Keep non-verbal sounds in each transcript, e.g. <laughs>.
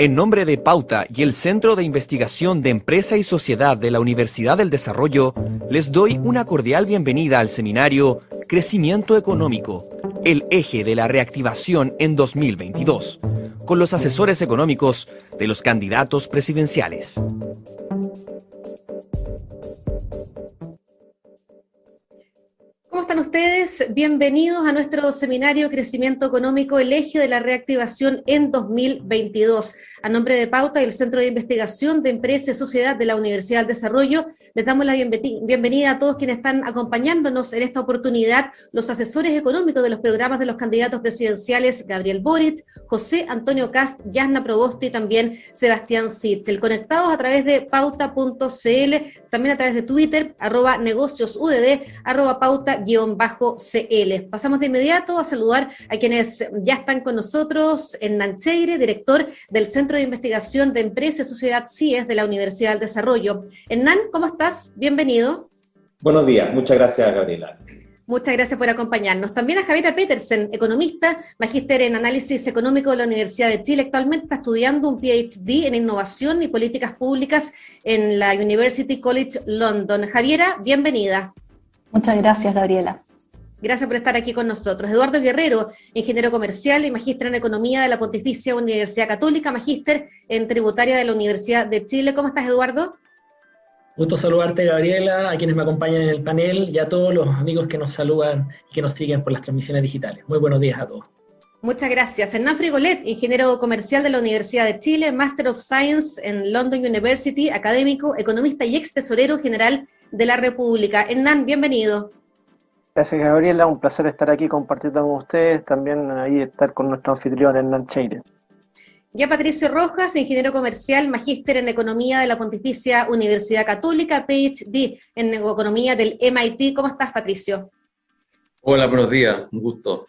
En nombre de Pauta y el Centro de Investigación de Empresa y Sociedad de la Universidad del Desarrollo, les doy una cordial bienvenida al seminario Crecimiento Económico, el eje de la reactivación en 2022, con los asesores económicos de los candidatos presidenciales. Bienvenidos a nuestro seminario Crecimiento Económico, el eje de la reactivación en 2022. A nombre de Pauta y el Centro de Investigación de Empresa y Sociedad de la Universidad del Desarrollo, les damos la bienvenida a todos quienes están acompañándonos en esta oportunidad, los asesores económicos de los programas de los candidatos presidenciales Gabriel Boric, José Antonio Cast, Yasna Probosti y también Sebastián Sitzel. Conectados a través de pauta.cl, también a través de Twitter, arroba negocios UDD, arroba pauta bajo cl Pasamos de inmediato a saludar a quienes ya están con nosotros. Hernán Cheire, director del Centro de Investigación de Empresa y Sociedad CIES de la Universidad del Desarrollo. Hernán, ¿cómo estás? Bienvenido. Buenos días, muchas gracias, Gabriela. Muchas gracias por acompañarnos. También a Javiera Petersen, economista, magíster en análisis económico de la Universidad de Chile. Actualmente está estudiando un PhD en innovación y políticas públicas en la University College London. Javiera, bienvenida. Muchas gracias, Gabriela. Gracias por estar aquí con nosotros. Eduardo Guerrero, ingeniero comercial y magíster en Economía de la Pontificia Universidad Católica, magíster en Tributaria de la Universidad de Chile. ¿Cómo estás, Eduardo? Gusto saludarte, Gabriela, a quienes me acompañan en el panel y a todos los amigos que nos saludan y que nos siguen por las transmisiones digitales. Muy buenos días a todos. Muchas gracias. Hernán Frigolet, ingeniero comercial de la Universidad de Chile, Master of Science en London University, académico, economista y ex tesorero general de la República. Hernán, bienvenido. Gracias, Gabriela. Un placer estar aquí compartiendo con ustedes. También ahí estar con nuestro anfitrión, Hernán Cheire. Ya Patricio Rojas, ingeniero comercial, magíster en Economía de la Pontificia Universidad Católica, PhD en Economía del MIT. ¿Cómo estás, Patricio? Hola, buenos días. Un gusto.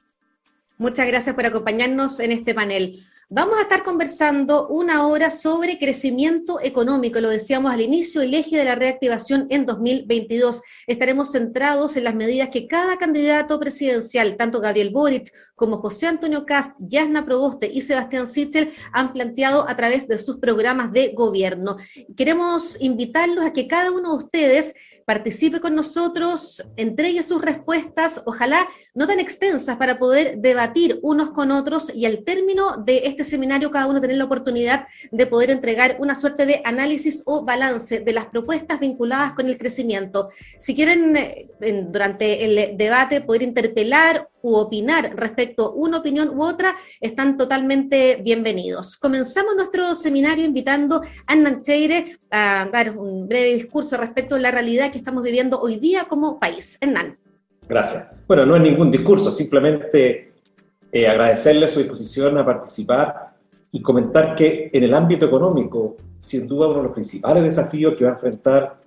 Muchas gracias por acompañarnos en este panel. Vamos a estar conversando una hora sobre crecimiento económico, lo decíamos al inicio, el eje de la reactivación en 2022. Estaremos centrados en las medidas que cada candidato presidencial, tanto Gabriel Boric como José Antonio Cast, Yasna Proboste y Sebastián Sichel, han planteado a través de sus programas de gobierno. Queremos invitarlos a que cada uno de ustedes participe con nosotros, entregue sus respuestas, ojalá no tan extensas para poder debatir unos con otros y al término de este seminario cada uno tener la oportunidad de poder entregar una suerte de análisis o balance de las propuestas vinculadas con el crecimiento. Si quieren eh, durante el debate poder interpelar u opinar respecto a una opinión u otra, están totalmente bienvenidos. Comenzamos nuestro seminario invitando a Annan a dar un breve discurso respecto a la realidad que estamos viviendo hoy día como país. Hernán. Gracias. Bueno, no es ningún discurso, simplemente eh, agradecerle su disposición a participar y comentar que en el ámbito económico, sin duda uno de los principales desafíos que va a enfrentar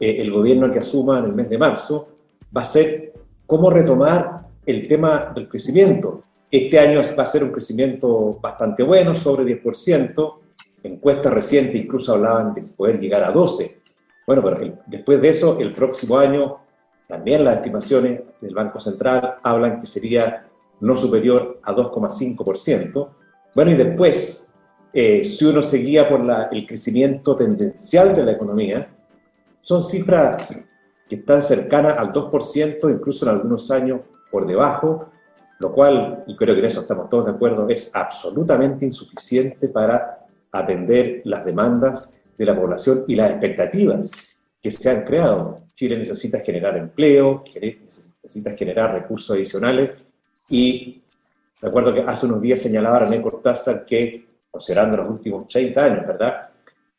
eh, el gobierno que asuma en el mes de marzo va a ser cómo retomar el tema del crecimiento. Este año va a ser un crecimiento bastante bueno, sobre 10%. Encuestas recientes incluso hablaban de poder llegar a 12%. Bueno, pero después de eso, el próximo año, también las estimaciones del Banco Central hablan que sería no superior a 2,5%. Bueno, y después, eh, si uno seguía por la, el crecimiento tendencial de la economía, son cifras que están cercanas al 2%, incluso en algunos años por debajo, lo cual, y creo que en eso estamos todos de acuerdo, es absolutamente insuficiente para atender las demandas de la población y las expectativas que se han creado. Chile necesita generar empleo, necesita generar recursos adicionales y recuerdo que hace unos días señalaba René Cortázar que, considerando los últimos 30 años, ¿verdad?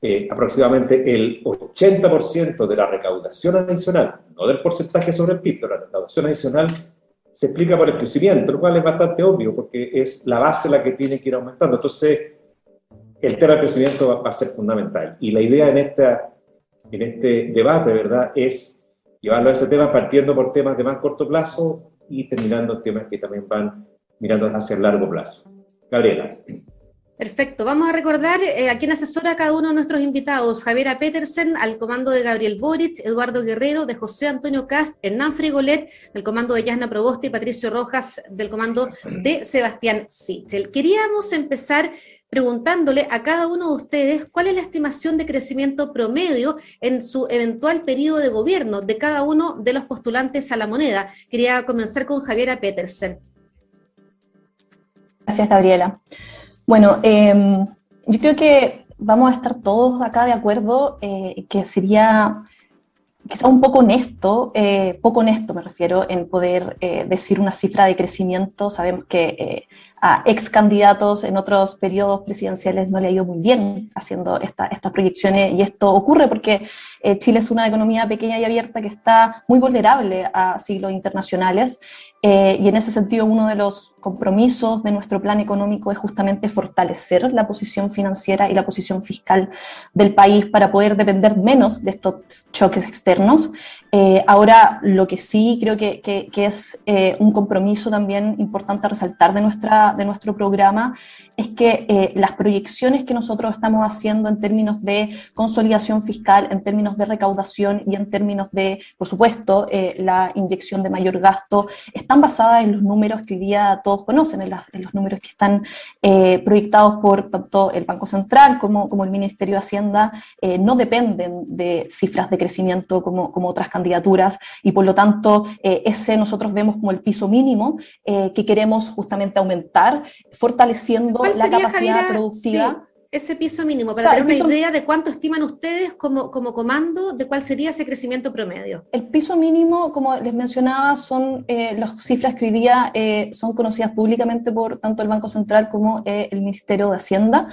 Eh, aproximadamente el 80% de la recaudación adicional, no del porcentaje sobre el PIB, pero la recaudación adicional se explica por el crecimiento, lo cual es bastante obvio porque es la base la que tiene que ir aumentando. Entonces, el tema va, a ser fundamental. Y la idea en, esta, en este debate, ¿verdad?, es llevarlo a ese tema partiendo por temas de más corto plazo y terminando temas que también van mirando hacia el largo plazo. Gabriela. Perfecto. Vamos a recordar eh, a quién asesora cada uno de nuestros invitados. Javiera Petersen, al comando de Gabriel Boric, Eduardo Guerrero, de José Antonio Cast, Hernán Frigolet, del comando de Yasna Proboste y Patricio Rojas, del comando de Sebastián Sichel. Queríamos empezar preguntándole a cada uno de ustedes cuál es la estimación de crecimiento promedio en su eventual periodo de gobierno de cada uno de los postulantes a la moneda. Quería comenzar con Javiera Petersen. Gracias, Gabriela. Bueno, em, yo creo que vamos a estar todos acá de acuerdo eh, que sería quizá un poco honesto, eh, poco honesto me refiero, en poder eh, decir una cifra de crecimiento. Sabemos que a ex candidatos en otros periodos presidenciales no le ha ido muy bien haciendo estas proyecciones y esto ocurre porque Chile es una economía pequeña y abierta que está muy vulnerable a siglos internacionales eh, y en ese sentido, uno de los compromisos de nuestro plan económico es justamente fortalecer la posición financiera y la posición fiscal del país para poder depender menos de estos choques externos. Eh, ahora, lo que sí creo que, que, es eh, un compromiso también importante a resaltar de, nuestra, de nuestro programa es que las proyecciones que nosotros estamos haciendo en términos de consolidación fiscal, en términos de recaudación y en términos de, por supuesto, la inyección de mayor gasto, están basadas en los números que hoy día todos conocen, en, los números que están eh, proyectados por tanto el Banco Central como, como el Ministerio de Hacienda, eh, no dependen de cifras de crecimiento como, como otras candidaturas y por lo tanto eh, ese nosotros vemos como el piso mínimo que queremos justamente aumentar, fortaleciendo la capacidad productiva ese piso mínimo, para tener una idea de cuánto estiman ustedes como, como comando, de cuál sería ese crecimiento promedio. El piso mínimo, como les mencionaba, son eh, las cifras que hoy día eh, son conocidas públicamente por tanto el Banco Central como eh, el Ministerio de Hacienda,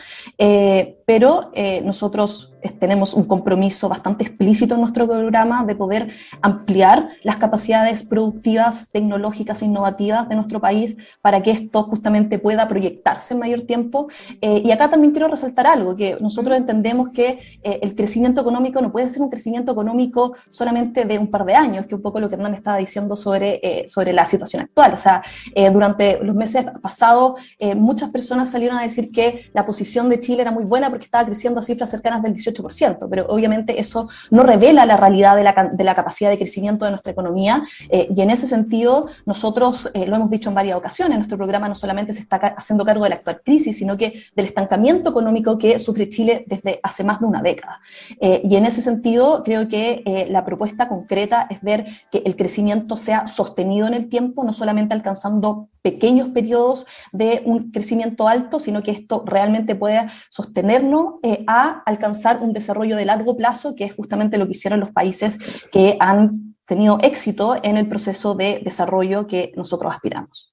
pero nosotros tenemos un compromiso bastante explícito en nuestro programa de poder ampliar las capacidades productivas, tecnológicas e innovativas de nuestro país para que esto justamente pueda proyectarse en mayor tiempo. y acá también quiero resaltar algo, que nosotros entendemos que eh, el crecimiento económico no puede ser un crecimiento económico solamente de un par de años, que un poco lo que Hernán estaba diciendo sobre, eh, sobre la situación actual. O sea, eh, durante los meses pasados muchas personas salieron a decir que la posición de Chile era muy buena porque estaba creciendo a cifras cercanas del 18%, pero obviamente eso no revela la realidad de la, de la capacidad de crecimiento de nuestra economía y en ese sentido nosotros lo hemos dicho en varias ocasiones, nuestro programa no solamente se está haciendo cargo de la actual crisis, sino que del estancamiento económico que sufre Chile desde hace más de una década. Eh, y en ese sentido, creo que eh, la propuesta concreta es ver que el crecimiento sea sostenido en el tiempo, no solamente alcanzando pequeños periodos de un crecimiento alto, sino que esto realmente pueda sostenerlo eh, a alcanzar un desarrollo de largo plazo, que es justamente lo que hicieron los países que han tenido éxito en el proceso de desarrollo que nosotros aspiramos.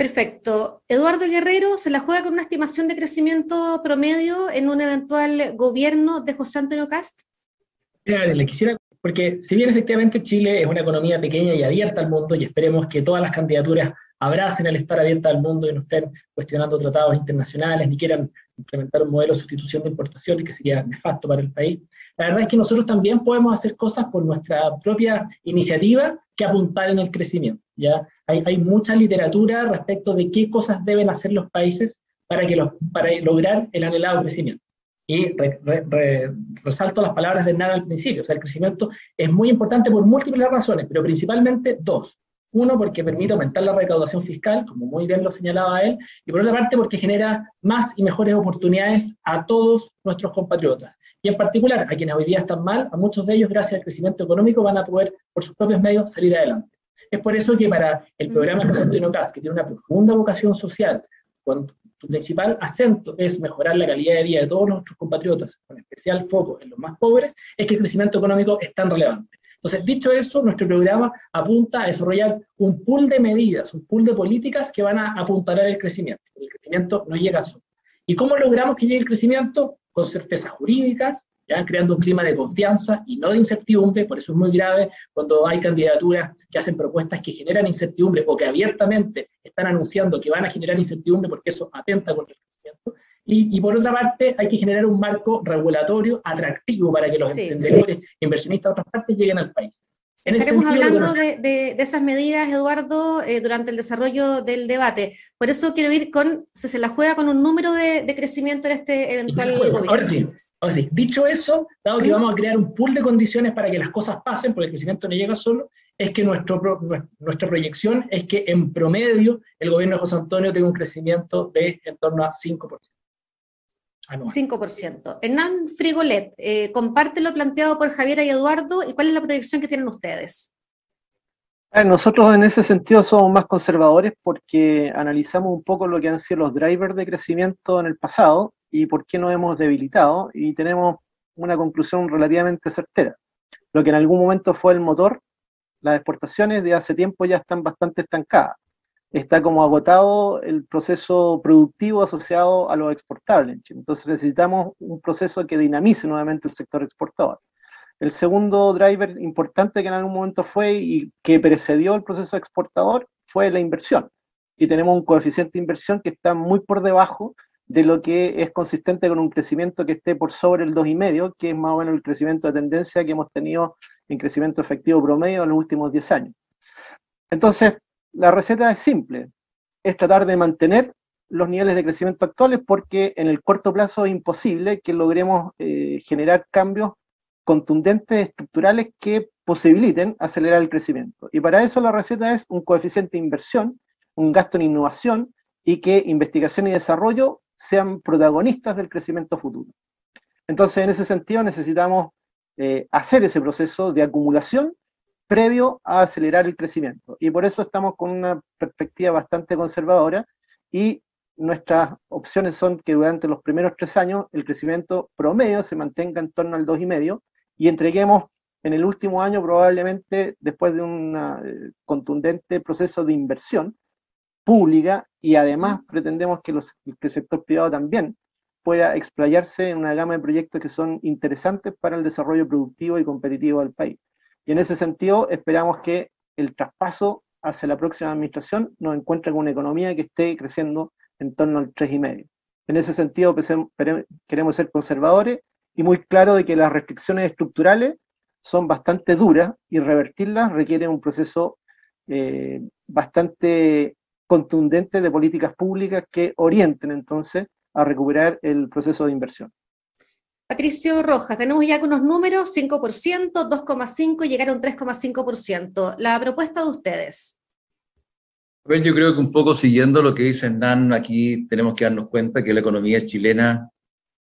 Perfecto. Eduardo Guerrero se la juega con una estimación de crecimiento promedio en un eventual gobierno de José Antonio Cast. le quisiera, porque si bien efectivamente Chile es una economía pequeña y abierta al mundo, y esperemos que todas las candidaturas abracen el estar abierta al mundo y no estén cuestionando tratados internacionales, ni quieran implementar un modelo de sustitución de importaciones que sería nefasto para el país. La verdad es que nosotros también podemos hacer cosas por nuestra propia iniciativa que apuntar en el crecimiento. ¿ya? Hay, mucha literatura respecto de qué cosas deben hacer los países para, que para lograr el anhelado crecimiento. Y resalto las palabras de Nada al principio. O sea, el crecimiento es muy importante por múltiples razones, pero principalmente dos. Uno, porque permite aumentar la recaudación fiscal, como muy bien lo señalaba él, y por otra parte, porque genera más y mejores oportunidades a todos nuestros compatriotas. Y en particular, a quienes hoy día están mal, a muchos de ellos, gracias al crecimiento económico, van a poder, por sus propios medios, salir adelante. Es por eso que para el programa José Antonio Caz, que tiene una profunda vocación social, cuando su principal acento es mejorar la calidad de vida de todos nuestros compatriotas, con especial foco en los más pobres, es que el crecimiento económico es tan relevante. Entonces, dicho eso, nuestro programa apunta a desarrollar un pool de medidas, un pool de políticas que van a apuntar al crecimiento. El crecimiento no llega solo. ¿Y cómo logramos que llegue el crecimiento? Con certezas jurídicas, creando un clima de confianza y no de incertidumbre, por eso es muy grave cuando hay candidaturas que hacen propuestas que generan incertidumbre o que abiertamente están anunciando que van a generar incertidumbre porque eso atenta contra el crecimiento. Y, por otra parte, hay que generar un marco regulatorio atractivo para que los emprendedores, inversionistas de otras partes lleguen al país. Estaremos hablando de, esas medidas, Eduardo, eh, durante el desarrollo del debate. Por eso quiero ir con, si se la juega con un número de, crecimiento en este eventual gobierno. Ahora sí, Ahora sí, dicho eso, dado que vamos a crear un pool de condiciones para que las cosas pasen, porque el crecimiento no llega solo, es que nuestro, nuestra proyección es que en promedio el gobierno de José Antonio tenga un crecimiento de en torno a 5%. Anual. 5%. Hernán Frigolet, eh, comparte lo planteado por Javier y Eduardo y cuál es la proyección que tienen ustedes. Nosotros en ese sentido somos más conservadores porque analizamos un poco lo que han sido los drivers de crecimiento en el pasado y por qué nos hemos debilitado y tenemos una conclusión relativamente certera. Lo que en algún momento fue el motor, las exportaciones de hace tiempo ya están bastante estancadas. Está como agotado el proceso productivo asociado a lo exportable. Entonces necesitamos un proceso que dinamice nuevamente el sector exportador. El segundo driver importante que en algún momento fue y que precedió el proceso exportador fue la inversión. Y tenemos un coeficiente de inversión que está muy por debajo de lo que es consistente con un crecimiento que esté por sobre el 2,5, que es más o menos el crecimiento de tendencia que hemos tenido en crecimiento efectivo promedio en los últimos 10 años. Entonces, la receta es simple, es tratar de mantener los niveles de crecimiento actuales porque en el corto plazo es imposible que logremos eh, generar cambios contundentes estructurales que posibiliten acelerar el crecimiento. Y para eso la receta es un coeficiente de inversión, un gasto en innovación y que investigación y desarrollo sean protagonistas del crecimiento futuro. Entonces, en ese sentido, necesitamos eh, hacer ese proceso de acumulación previo a acelerar el crecimiento. Y por eso estamos con una perspectiva bastante conservadora y nuestras opciones son que durante los primeros tres años el crecimiento promedio se mantenga en torno al 2,5 y entreguemos en el último año probablemente después de un eh, contundente proceso de inversión pública y además pretendemos que, los, que el sector privado también pueda explayarse en una gama de proyectos que son interesantes para el desarrollo productivo y competitivo del país. Y en ese sentido esperamos que el traspaso hacia la próxima administración nos encuentre con una economía que esté creciendo en torno al 3,5. En ese sentido queremos ser conservadores y muy claro de que las restricciones estructurales son bastante duras y revertirlas requiere un proceso eh, bastante contundente de políticas públicas que orienten entonces a recuperar el proceso de inversión. Patricio Rojas, tenemos ya unos números, 5%, 2,5% y llegaron a un 3,5%. La propuesta de ustedes. yo creo que un poco siguiendo lo que dice Nan, aquí tenemos que darnos cuenta que la economía chilena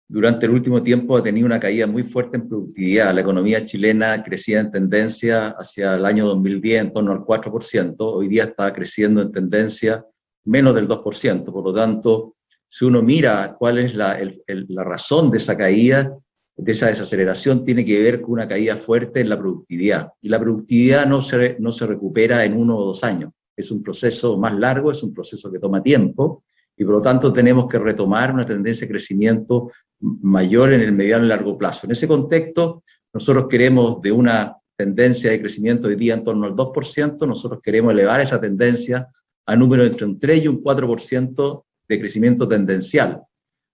durante el último tiempo ha tenido una caída muy fuerte en productividad. La economía chilena crecía en tendencia hacia el año 2010 en torno al 4%, hoy día está creciendo en tendencia menos del 2%. Por lo tanto, si uno mira cuál es la, la razón de esa caída, de esa desaceleración, tiene que ver con una caída fuerte en la productividad. Y la productividad no se, no se recupera en uno o dos años. Es un proceso más largo, es un proceso que toma tiempo y por lo tanto tenemos que retomar una tendencia de crecimiento mayor en el mediano y largo plazo. En ese contexto, nosotros queremos de una tendencia de crecimiento hoy día en torno al 2%, nosotros queremos elevar esa tendencia a número entre un 3 y un 4% de crecimiento tendencial.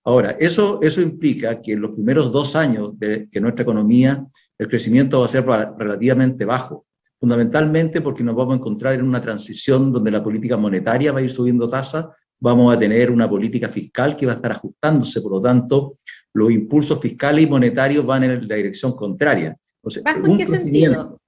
Ahora, eso, eso implica que en los primeros dos años de que nuestra economía, el crecimiento va a ser relativamente bajo, fundamentalmente porque nos vamos a encontrar en una transición donde la política monetaria va a ir subiendo tasas, vamos a tener una política fiscal que va a estar ajustándose, por lo tanto, los impulsos fiscales y monetarios van en la dirección contraria. en qué sentido?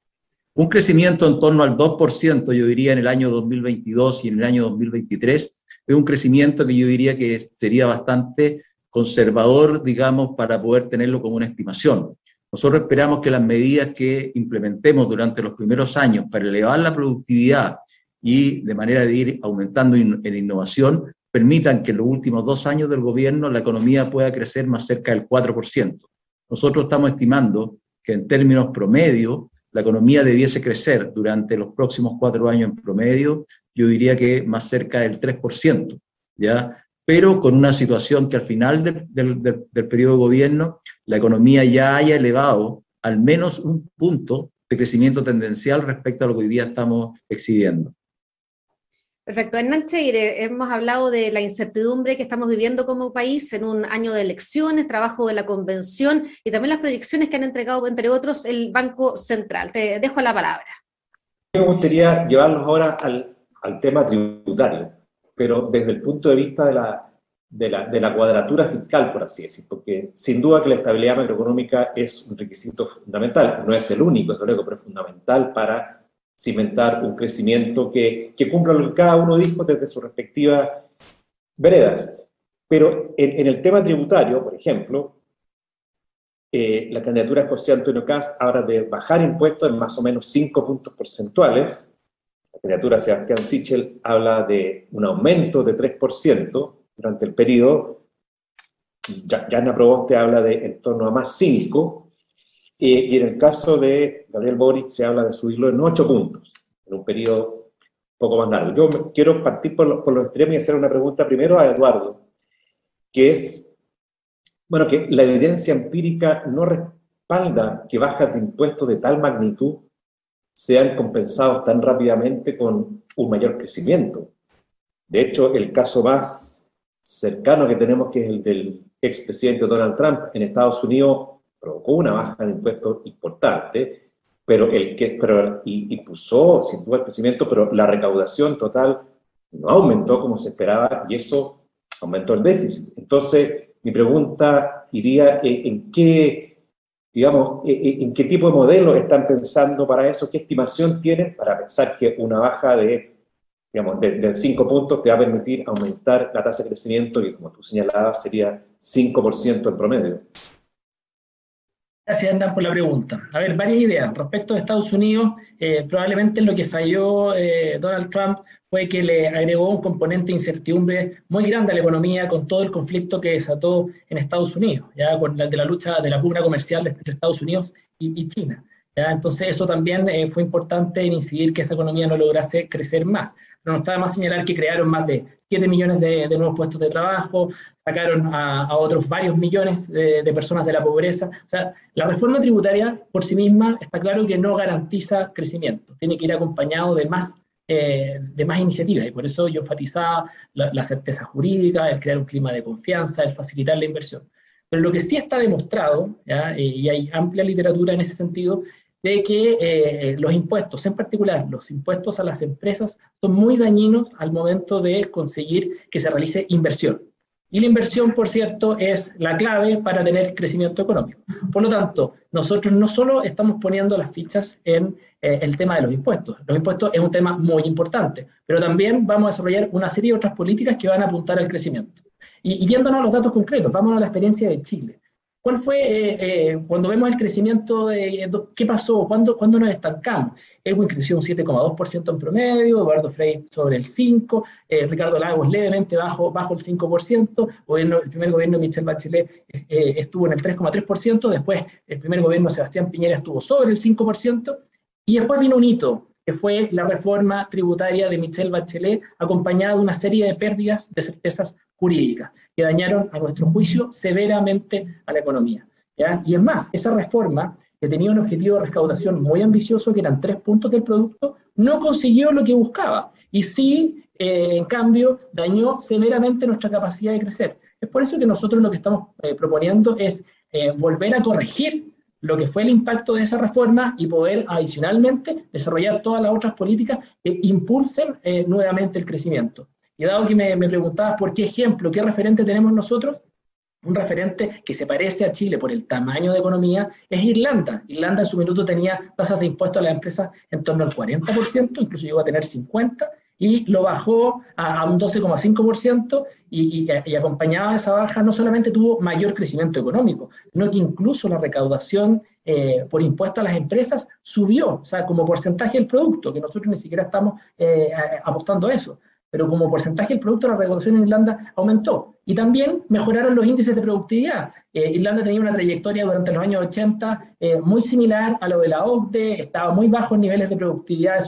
Un crecimiento en torno al 2%, yo diría, en el año 2022 y en el año 2023, es un crecimiento que yo diría que sería bastante conservador, digamos, para poder tenerlo como una estimación. Nosotros esperamos que las medidas que implementemos durante los primeros años para elevar la productividad y de manera de ir aumentando en innovación permitan que en los últimos dos años del gobierno la economía pueda crecer más cerca del 4%. Nosotros estamos estimando que en términos promedio la economía debiese crecer durante los próximos cuatro años en promedio, yo diría que más cerca del 3%, ¿ya? Pero con una situación que al final del, del periodo de gobierno la economía ya haya elevado al menos un punto de crecimiento tendencial respecto a lo que hoy día estamos exhibiendo. Perfecto. En Cheire, hemos hablado de la incertidumbre que estamos viviendo como país en un año de elecciones, trabajo de la convención y también las predicciones que han entregado, entre otros, el Banco Central. Te dejo la palabra. Me gustaría llevarlos ahora al, tema tributario, pero desde el punto de vista de la, de la, de la cuadratura fiscal, por así decir, porque sin duda que la estabilidad macroeconómica es un requisito fundamental, no es el único, es luego, pero es fundamental para cimentar un crecimiento que, que cumpla lo que cada uno dijo desde sus respectivas veredas. Pero en, el tema tributario, por ejemplo, eh, la candidatura José Antonio Cast habla de bajar impuestos en más o menos 5 puntos porcentuales. De Sebastián Sichel habla de un aumento de 3% durante el periodo. Jana Proboste habla de en torno a más 5. Eh, y en el caso de Gabriel Boric se habla de subirlo en 8 puntos en un periodo poco más largo. Yo quiero partir por, los extremos y hacer una pregunta primero a Eduardo, que es, bueno, que la evidencia empírica no respalda que bajas de impuestos de tal magnitud sean compensados tan rápidamente con un mayor crecimiento. De hecho, el caso más cercano que tenemos, que es el del expresidente Donald Trump en Estados Unidos, provocó una baja de impuestos importante, pero el que, pero, y, puso sin duda el crecimiento, pero la recaudación total no aumentó como se esperaba y eso aumentó el déficit. Entonces, mi pregunta iría en, qué, digamos, en qué tipo de modelo están pensando para eso, qué estimación tienen para pensar que una baja de, digamos, de 5 puntos te va a permitir aumentar la tasa de crecimiento y como tú señalabas sería 5% en promedio. Gracias, Hernán, por la pregunta. A ver, varias ideas. Respecto a Estados Unidos, eh, probablemente lo que falló eh, Donald Trump fue que le agregó un componente de incertidumbre muy grande a la economía con todo el conflicto que desató en Estados Unidos, ya con la de la lucha de la pugna comercial entre Estados Unidos y, China. ¿ya? Entonces, eso también eh, fue importante en incidir que esa economía no lograse crecer más. Pero no está de más señalar que crearon más de 7 millones de, nuevos puestos de trabajo, sacaron a, otros varios millones de, personas de la pobreza. O sea, la reforma tributaria por sí misma está claro que no garantiza crecimiento, tiene que ir acompañado de más, eh, de más iniciativas y por eso yo enfatizaba la, certeza jurídica, el crear un clima de confianza, el facilitar la inversión. Pero lo que sí está demostrado, y hay amplia literatura en ese sentido, de que eh, los impuestos, en particular los impuestos a las empresas, son muy dañinos al momento de conseguir que se realice inversión. Y la inversión, por cierto, es la clave para tener crecimiento económico. Por lo tanto, nosotros no solo estamos poniendo las fichas en eh, el tema de los impuestos. Los impuestos es un tema muy importante, pero también vamos a desarrollar una serie de otras políticas que van a apuntar al crecimiento. Y, y yéndonos a los datos concretos, vamos a la experiencia de Chile. ¿Cuál fue, eh, eh, cuando vemos el crecimiento, de, qué pasó? ¿Cuándo, ¿Cuándo nos estancamos? Elwin creció un 7,2% en promedio, Eduardo Frey sobre el 5%, eh, Ricardo Lagos levemente bajo, bajo el 5%, gobierno, el primer gobierno de Michel Bachelet estuvo en el 3,3%, después el primer gobierno de Sebastián Piñera estuvo sobre el 5%, y después vino un hito, que fue la reforma tributaria de Michel Bachelet, acompañada de una serie de pérdidas de certezas jurídicas que dañaron, a nuestro juicio, severamente a la economía. Y es más, esa reforma, que tenía un objetivo de recaudación muy ambicioso, que eran tres puntos del producto, no consiguió lo que buscaba. Y sí, eh, en cambio, dañó severamente nuestra capacidad de crecer. Es por eso que nosotros lo que estamos eh, proponiendo es eh, volver a corregir lo que fue el impacto de esa reforma y poder adicionalmente desarrollar todas las otras políticas que impulsen nuevamente el crecimiento. Y dado que me, preguntabas por qué ejemplo, qué referente tenemos nosotros, un referente que se parece a Chile por el tamaño de economía es Irlanda. Irlanda en su minuto tenía tasas de impuestos a las empresas en torno al 40%, incluso llegó a tener 50%, y lo bajó a, un 12,5% y, y, y, acompañada de esa baja no solamente tuvo mayor crecimiento económico, sino que incluso la recaudación eh, por impuestos a las empresas subió, o sea, como porcentaje del producto, que nosotros ni siquiera estamos eh, apostando a eso pero como porcentaje del producto la recaudación en Irlanda aumentó. Y también mejoraron los índices de productividad. Eh, Irlanda tenía una trayectoria durante los años 80 eh, muy similar a lo de la OCDE, estaba muy bajo en niveles de productividad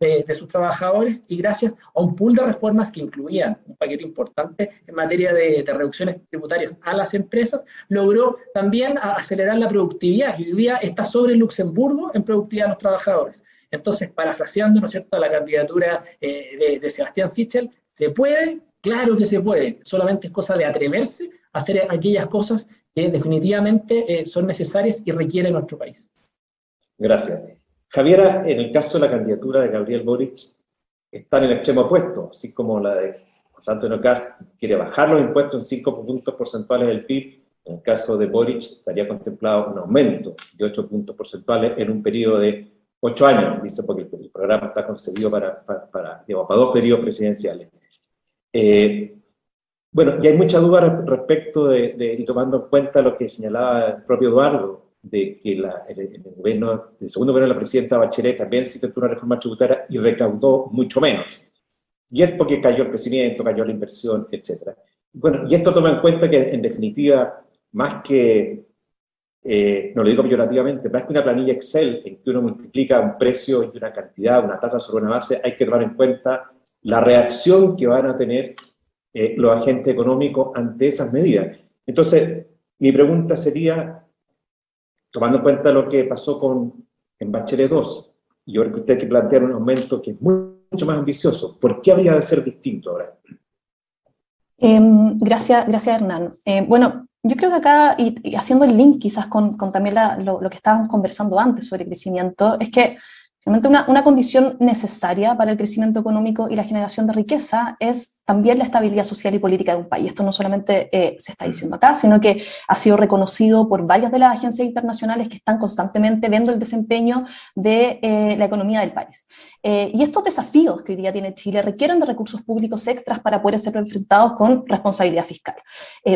de sus, trabajadores y gracias a un pool de reformas que incluían un paquete importante en materia de, de reducciones tributarias a las empresas, logró también acelerar la productividad y hoy día está sobre Luxemburgo en productividad de los trabajadores. Entonces, parafraseando, ¿no es cierto?, la candidatura eh, de, Sebastián Sichel, ¿se puede? Claro que se puede, solamente es cosa de atreverse a hacer aquellas cosas que definitivamente eh, son necesarias y requiere nuestro país. Gracias. Javiera, en el caso de la candidatura de Gabriel Boric, está en el extremo opuesto, así como la de José Antonio Cast quiere bajar los impuestos en 5 puntos porcentuales del PIB, en el caso de Boric estaría contemplado un aumento de 8 puntos porcentuales en un periodo de ocho años, dice, porque el, programa está concebido para, para, para, dos periodos presidenciales. Eh, Bueno, y hay mucha duda respecto de, y tomando en cuenta lo que señalaba el propio Eduardo, de que la, el, gobierno, el segundo gobierno de la presidenta Bachelet también se intentó una reforma tributaria y recaudó mucho menos. Y es porque cayó el crecimiento, cayó la inversión, etc. Bueno, y esto toma en cuenta que, en definitiva, más que, eh, no lo digo peyorativamente, más que una planilla Excel en que uno multiplica un precio y una cantidad, una tasa sobre una base, hay que tomar en cuenta la reacción que van a tener eh, los agentes económicos ante esas medidas. Entonces, mi pregunta sería, tomando en cuenta lo que pasó con, en Bachelet 2, y ahora que usted que plantear un aumento que es mucho más ambicioso, ¿por qué habría de ser distinto ahora? Em, gracias, gracias Hernán. Eh, bueno, yo creo que acá, y, haciendo el link quizás con, con también lo, que estábamos conversando antes sobre crecimiento, es que realmente una condición necesaria para el crecimiento económico y la generación de riqueza es también la estabilidad social y política de un país. Esto no solamente eh, se está diciendo acá, sino que ha sido reconocido por varias de las agencias internacionales que están constantemente viendo el desempeño de eh, la economía del país. Eh, y estos desafíos que hoy día tiene Chile requieren de recursos públicos extras para poder ser enfrentados con responsabilidad fiscal.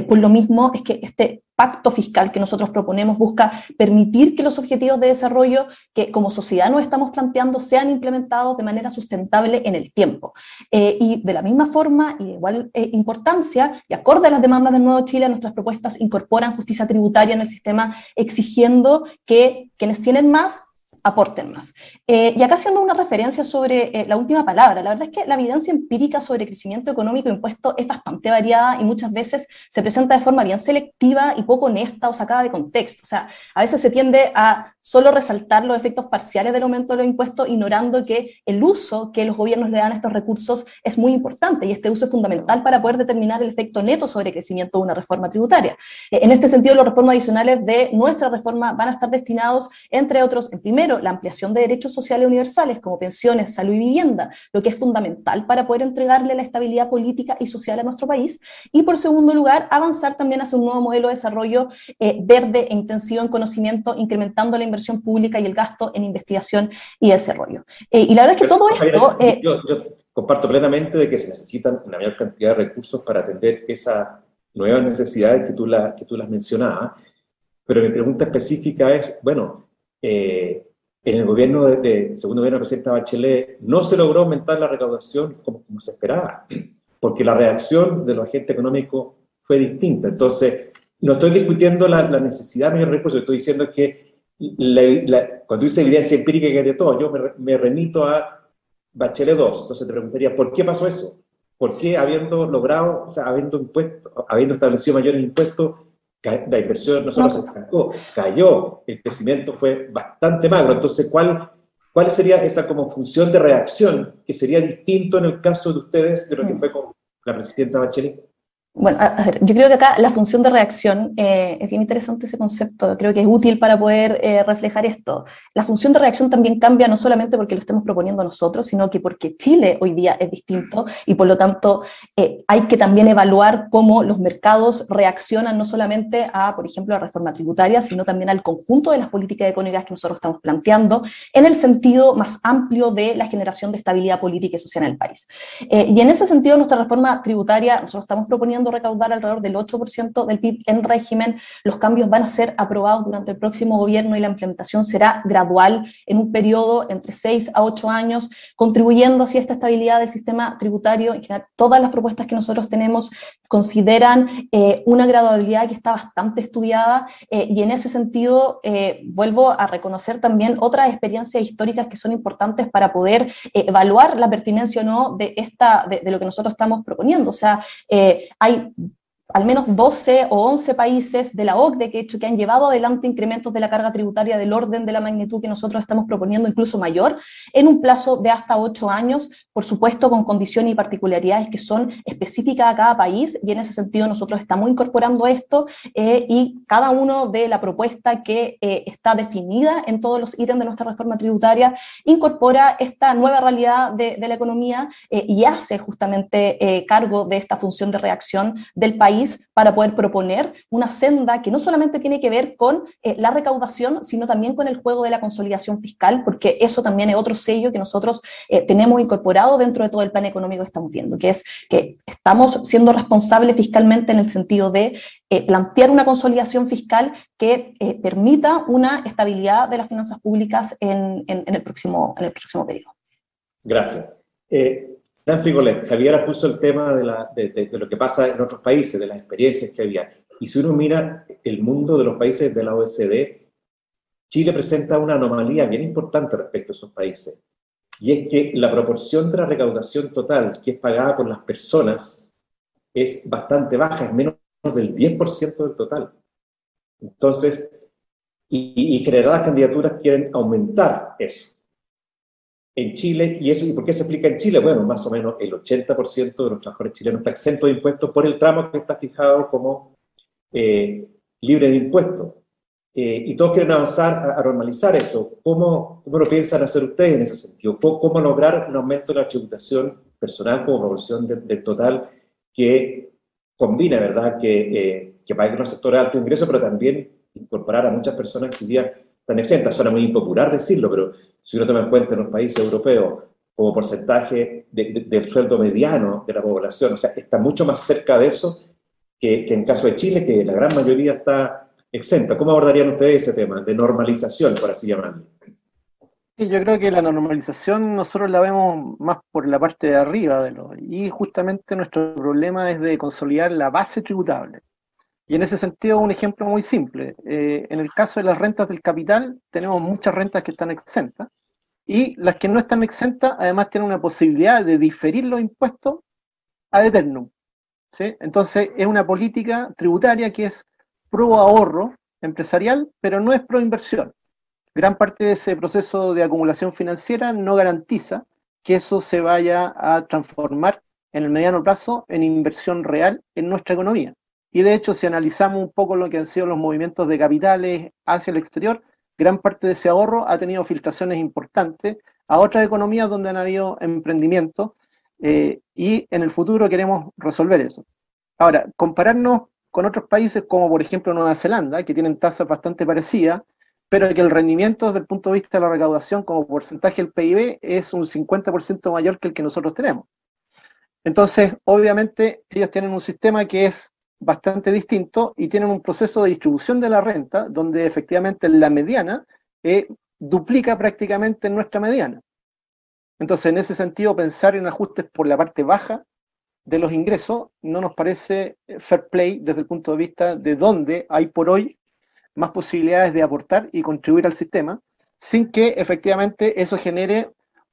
por lo mismo es que este pacto fiscal que nosotros proponemos busca permitir que los objetivos de desarrollo que como sociedad nos estamos planteando sean implementados de manera sustentable en el tiempo. y de la misma forma, y de igual eh, importancia, y acorde a las demandas del Nuevo Chile, nuestras propuestas incorporan justicia tributaria en el sistema, exigiendo que quienes tienen más aporten más. Eh, y acá haciendo una referencia sobre eh, la última palabra, la verdad es que la evidencia empírica sobre crecimiento económico impuesto es bastante variada y muchas veces se presenta de forma bien selectiva y poco honesta o sacada de contexto. O sea, a veces se tiende a solo resaltar los efectos parciales del aumento de los impuestos, ignorando que el uso que los gobiernos le dan a estos recursos es muy importante y este uso es fundamental para poder determinar el efecto neto sobre el crecimiento de una reforma tributaria. Eh, en este sentido, los reformas adicionales de nuestra reforma van a estar destinados, entre otros, en primero, la ampliación de derechos sociales universales como pensiones, salud y vivienda, lo que es fundamental para poder entregarle la estabilidad política y social a nuestro país, y por segundo lugar, avanzar también hacia un nuevo modelo de desarrollo eh, verde e intensivo en conocimiento, incrementando la inversión pública y el gasto en investigación y desarrollo. Eh, y la verdad es que todo esto... Eh, yo, comparto plenamente de que se necesitan una mayor cantidad de recursos para atender esas nuevas necesidades que tú, la, que tú las mencionabas, pero mi pregunta específica es, bueno, eh, en el gobierno de, segundo gobierno del presidente Bachelet no se logró aumentar la recaudación como, como se esperaba, porque la reacción de los agentes económicos fue distinta. Entonces, no estoy discutiendo la, la necesidad de mayor recursos, estoy diciendo que cuando dice evidencia empírica que de todo, yo me, remito a Bachelet 2. Entonces te preguntaría, ¿por qué pasó eso? ¿Por qué habiendo logrado, o sea, habiendo, impuesto, habiendo establecido mayores impuestos, la inversión no solo se estancó, cayó, el crecimiento fue bastante magro. Entonces, ¿cuál, ¿cuál sería esa como función de reacción que sería distinto en el caso de ustedes de lo que mm. fue con la presidenta Bachelet? Bueno, a ver, yo creo que acá la función de reacción, eh, es bien interesante ese concepto, creo que es útil para poder eh, reflejar esto. La función de reacción también cambia no solamente porque lo estemos proponiendo nosotros, sino que porque Chile hoy día es distinto y por lo tanto eh, hay que también evaluar cómo los mercados reaccionan no solamente a, por ejemplo, la reforma tributaria, sino también al conjunto de las políticas económicas que nosotros estamos planteando en el sentido más amplio de la generación de estabilidad política y social en el país. y en ese sentido, nuestra reforma tributaria, nosotros estamos proponiendo recaudar alrededor del 8% del PIB en régimen. Los cambios van a ser aprobados durante el próximo gobierno y la implementación será gradual en un periodo entre 6 a 8 años, contribuyendo así a esta estabilidad del sistema tributario. En general, todas las propuestas que nosotros tenemos consideran eh, una gradualidad que está bastante estudiada eh, y en ese sentido eh, vuelvo a reconocer también otras experiencias históricas que son importantes para poder evaluar la pertinencia o no de, esta, de, de, lo que nosotros estamos proponiendo. O sea, hay I al menos 12 o 11 países de la OCDE que, han llevado adelante incrementos de la carga tributaria del orden de la magnitud que nosotros estamos proponiendo, incluso mayor, en un plazo de hasta 8 años, por supuesto con condiciones y particularidades que son específicas a cada país, y en ese sentido nosotros estamos incorporando esto eh, y cada uno de la propuesta que eh, está definida en todos los ítems de nuestra reforma tributaria incorpora esta nueva realidad de, la economía eh, y hace justamente cargo de esta función de reacción del país país para poder proponer una senda que no solamente tiene que ver con eh, la recaudación, sino también con el juego de la consolidación fiscal, porque eso también es otro sello que nosotros eh, tenemos incorporado dentro de todo el plan económico que estamos viendo, que es que estamos siendo responsables fiscalmente en el sentido de eh, plantear una consolidación fiscal que permita una estabilidad de las finanzas públicas en, el, próximo, en el próximo periodo. Gracias. Dan Frigolet, Javier puso el tema de, lo que pasa en otros países, de las experiencias que había. Y si uno mira el mundo de los países de la OECD, Chile presenta una anomalía bien importante respecto a esos países. Y es que la proporción de la recaudación total que es pagada por las personas es bastante baja, es menos del 10% del total. Entonces, y, y generar las candidaturas quieren aumentar eso en Chile, y eso, ¿y por qué se explica en Chile? Bueno, más o menos el 80% de los trabajadores chilenos está exento de impuestos por el tramo que está fijado como eh, libre de impuestos. Eh, y todos quieren avanzar a, normalizar esto. ¿Cómo, ¿Cómo, lo piensan hacer ustedes en ese sentido? ¿Cómo, lograr un aumento de la tributación personal como proporción del total que combina, ¿verdad?, que, eh, que pague un sector de alto ingreso, pero también incorporar a muchas personas que hoy día están exentas. Suena muy impopular decirlo, pero si uno toma en cuenta en los países europeos como porcentaje del sueldo mediano de la población, o sea, está mucho más cerca de eso que, en caso de Chile, que la gran mayoría está exenta. ¿Cómo abordarían ustedes ese tema de normalización, por así llamarlo? Yo creo que la normalización nosotros la vemos más por la parte de arriba de lo, y justamente nuestro problema es de consolidar la base tributable. Y en ese sentido, un ejemplo muy simple. Eh, en el caso de las rentas del capital, tenemos muchas rentas que están exentas y las que no están exentas, además, tienen una posibilidad de diferir los impuestos a eternum. ¿sí? Entonces, es una política tributaria que es pro ahorro empresarial, pero no es pro inversión. Gran parte de ese proceso de acumulación financiera no garantiza que eso se vaya a transformar en el mediano plazo en inversión real en nuestra economía. Y de hecho, si analizamos un poco lo que han sido los movimientos de capitales hacia el exterior, gran parte de ese ahorro ha tenido filtraciones importantes a otras economías donde han habido emprendimientos eh, y en el futuro queremos resolver eso. Ahora, compararnos con otros países como por ejemplo Nueva Zelanda, que tienen tasas bastante parecidas, pero que el rendimiento desde el punto de vista de la recaudación como porcentaje del PIB es un 50% mayor que el que nosotros tenemos. Entonces, obviamente, ellos tienen un sistema que es bastante distinto y tienen un proceso de distribución de la renta donde efectivamente la mediana eh, duplica prácticamente nuestra mediana. Entonces, en ese sentido, pensar en ajustes por la parte baja de los ingresos no nos parece fair play desde el punto de vista de dónde hay por hoy más posibilidades de aportar y contribuir al sistema, sin que efectivamente eso genere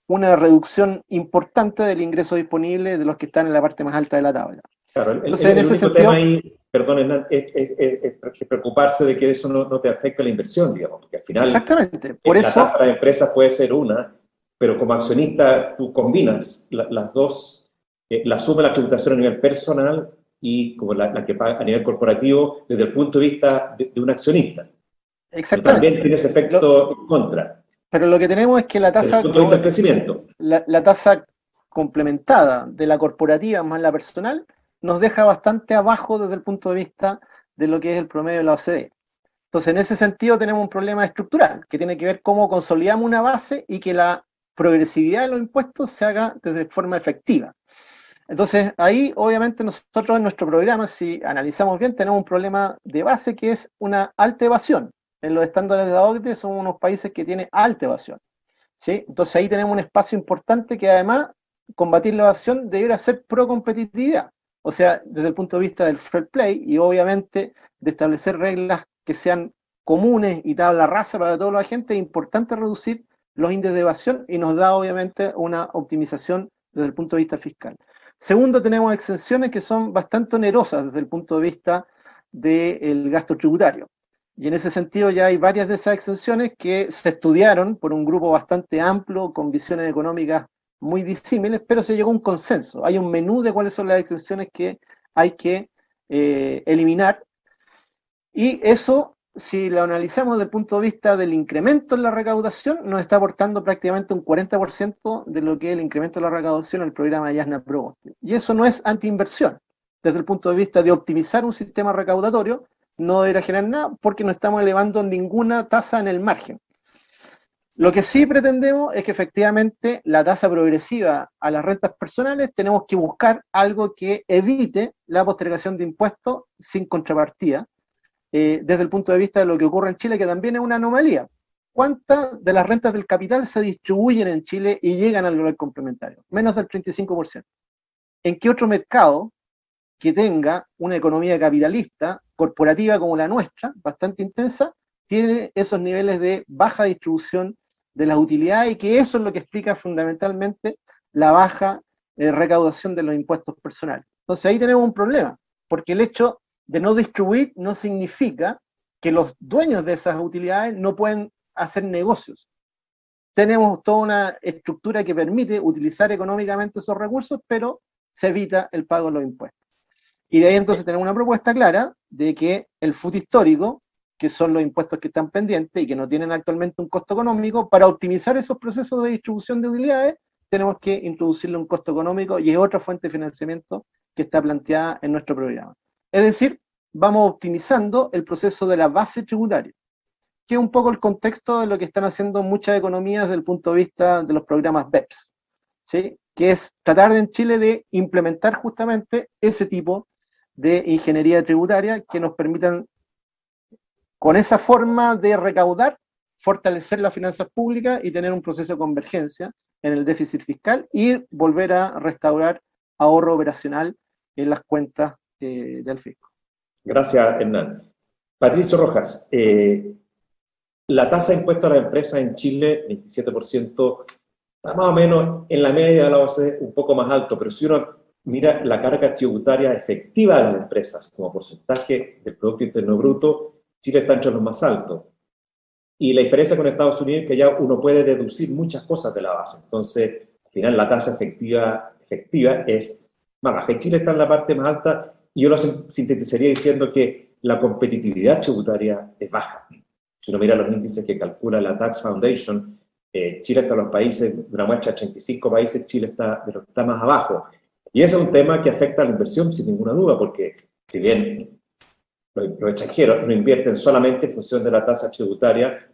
una reducción importante del ingreso disponible de los que están en la parte más alta de la tabla. Claro, el, único tema ahí, perdón, es, preocuparse de que eso no, te afecte a la inversión, digamos, porque al final Exactamente. Por la eso, tasa de empresas puede ser una, pero como accionista tú combinas las dos, eh, la suma de la tributación a nivel personal y como la, que paga a nivel corporativo desde el punto de vista de, un accionista. Exactamente. También tiene ese efecto en contra. Pero lo que tenemos es que la tasa... Crecimiento. La, la tasa complementada de la corporativa más la personal nos deja bastante abajo desde el punto de vista de lo que es el promedio de la OCDE. Entonces, en ese sentido tenemos un problema estructural que tiene que ver cómo consolidamos una base y que la progresividad de los impuestos se haga de forma efectiva. Entonces, ahí obviamente nosotros en nuestro programa, si analizamos bien, tenemos un problema de base que es una alta evasión. En los estándares de la OCDE son unos países que tienen alta evasión. ¿sí? Entonces ahí tenemos un espacio importante que además combatir la evasión debería ser pro competitividad. O sea, desde el punto de vista del fair play y obviamente de establecer reglas que sean comunes y tabla rasa para toda la gente, es importante reducir los índices de evasión y nos da obviamente una optimización desde el punto de vista fiscal. Segundo, tenemos exenciones que son bastante onerosas desde el punto de vista del gasto tributario. Y en ese sentido ya hay varias de esas exenciones que se estudiaron por un grupo bastante amplio, con visiones económicas muy disímiles, pero se llegó a un consenso. Hay un menú de cuáles son las exenciones que hay que eh, eliminar. Y eso, si lo analizamos desde el punto de vista del incremento en la recaudación, nos está aportando prácticamente un 40% de lo que es el incremento de la recaudación el programa Yasna Pro. Y eso no es antiinversión. desde el punto de vista de optimizar un sistema recaudatorio, no debería generar nada porque no estamos elevando ninguna tasa en el margen. Lo que sí pretendemos es que efectivamente la tasa progresiva a las rentas personales tenemos que buscar algo que evite la postergación de impuestos sin contrapartida, eh, desde el punto de vista de lo que ocurre en Chile, que también es una anomalía. ¿Cuántas de las rentas del capital se distribuyen en Chile y llegan al valor complementario? Menos del 35%. ¿En qué otro mercado que tenga una economía capitalista, corporativa como la nuestra, bastante intensa, tiene esos niveles de baja distribución de las utilidades y que eso es lo que explica fundamentalmente la baja eh, recaudación de los impuestos personales. Entonces ahí tenemos un problema, porque el hecho de no distribuir no significa que los dueños de esas utilidades no pueden hacer negocios. Tenemos toda una estructura que permite utilizar económicamente esos recursos, pero se evita el pago de los impuestos. Y de ahí entonces tenemos una propuesta clara de que el FUT histórico que son los impuestos que están pendientes y que no tienen actualmente un costo económico, para optimizar esos procesos de distribución de utilidades, tenemos que introducirle un costo económico y es otra fuente de financiamiento que está planteada en nuestro programa. Es decir, vamos optimizando el proceso de la base tributaria, que es un poco el contexto de lo que están haciendo muchas economías desde el punto de vista de los programas BEPS, ¿sí? que es tratar en Chile de implementar justamente ese tipo de ingeniería tributaria que nos permitan con esa forma de recaudar, fortalecer las finanzas públicas y tener un proceso de convergencia en el déficit fiscal y volver a restaurar ahorro operacional en las cuentas eh, del fisco. Gracias, Hernán. Patricio Rojas, eh, la tasa de impuesto a la empresa en Chile, 27%, está más o menos en la media de la OCDE, un poco más alto, pero si uno mira la carga tributaria efectiva de las empresas como porcentaje del Producto Interno Bruto, Chile está entre los más altos. Y la diferencia con Estados Unidos es que ya uno puede deducir muchas cosas de la base. Entonces, al final la tasa efectiva, efectiva es más baja. Chile está en la parte más alta y yo lo sintetizaría diciendo que la competitividad tributaria es baja. Si uno mira los índices que calcula la Tax Foundation, eh, Chile está en los países, una muestra de 35 países, Chile está está más abajo. Y eso es un tema que afecta a la inversión sin ninguna duda, porque si bien los, extranjeros no invierten solamente en función de la tasa tributaria.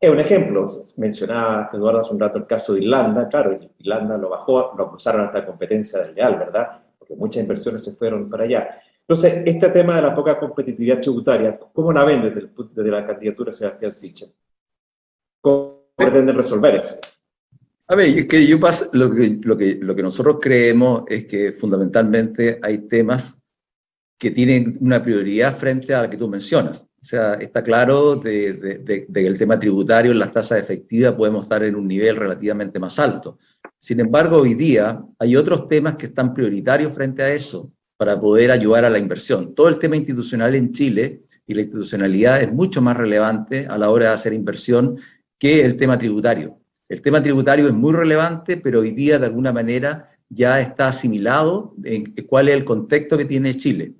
Es un ejemplo, mencionaba Eduardo hace un rato el caso de Irlanda, claro, Irlanda lo bajó, lo acusaron hasta competencia desleal, ¿verdad? Porque muchas inversiones se fueron para allá. Entonces, este tema de la poca competitividad tributaria, ¿cómo la ven desde, desde la candidatura Sebastián Sicha? ¿Cómo pretenden resolver eso? A ver, es que yo lo, que, lo, que, lo que nosotros creemos es que fundamentalmente hay temas que tienen una prioridad frente a la que tú mencionas. O sea, está claro de, que el tema tributario en las tasas efectivas podemos estar en un nivel relativamente más alto. Sin embargo, hoy día hay otros temas que están prioritarios frente a eso para poder ayudar a la inversión. Todo el tema institucional en Chile y la institucionalidad es mucho más relevante a la hora de hacer inversión que el tema tributario. El tema tributario es muy relevante, pero hoy día de alguna manera ya está asimilado en cuál es el contexto que tiene Chile.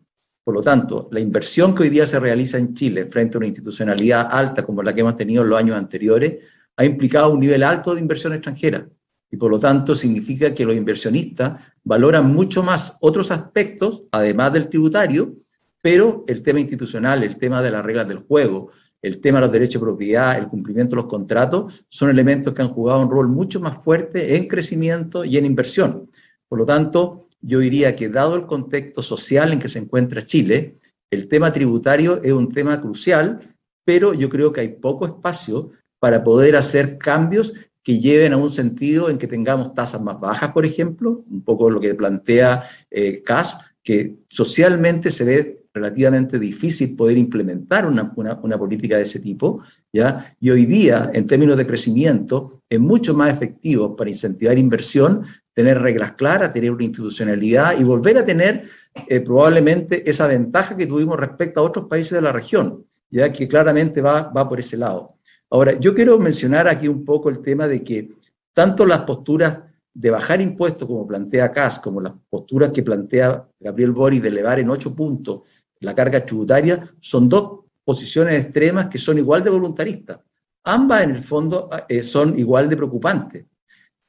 Por lo tanto, la inversión que hoy día se realiza en Chile frente a una institucionalidad alta como la que hemos tenido en los años anteriores ha implicado un nivel alto de inversión extranjera. Y por lo tanto significa que los inversionistas valoran mucho más otros aspectos, además del tributario, pero el tema institucional, el tema de las reglas del juego, el tema de los derechos de propiedad, el cumplimiento de los contratos, son elementos que han jugado un rol mucho más fuerte en crecimiento y en inversión. Por lo tanto, yo diría que dado el contexto social en que se encuentra Chile, el tema tributario es un tema crucial, pero yo creo que hay poco espacio para poder hacer cambios que lleven a un sentido en que tengamos tasas más bajas, por ejemplo, un poco lo que plantea eh, CAS, que socialmente se ve relativamente difícil poder implementar una, una, política de ese tipo, ¿ya? Y hoy día, en términos de crecimiento, es mucho más efectivo para incentivar inversión tener reglas claras, tener una institucionalidad y volver a tener eh, probablemente esa ventaja que tuvimos respecto a otros países de la región, ya que claramente va, va por ese lado. Ahora, yo quiero mencionar aquí un poco el tema de que tanto las posturas de bajar impuestos como plantea CAS, como las posturas que plantea Gabriel Bori de elevar en ocho puntos la carga tributaria, son dos posiciones extremas que son igual de voluntaristas. Ambas, en el fondo, eh, son igual de preocupantes.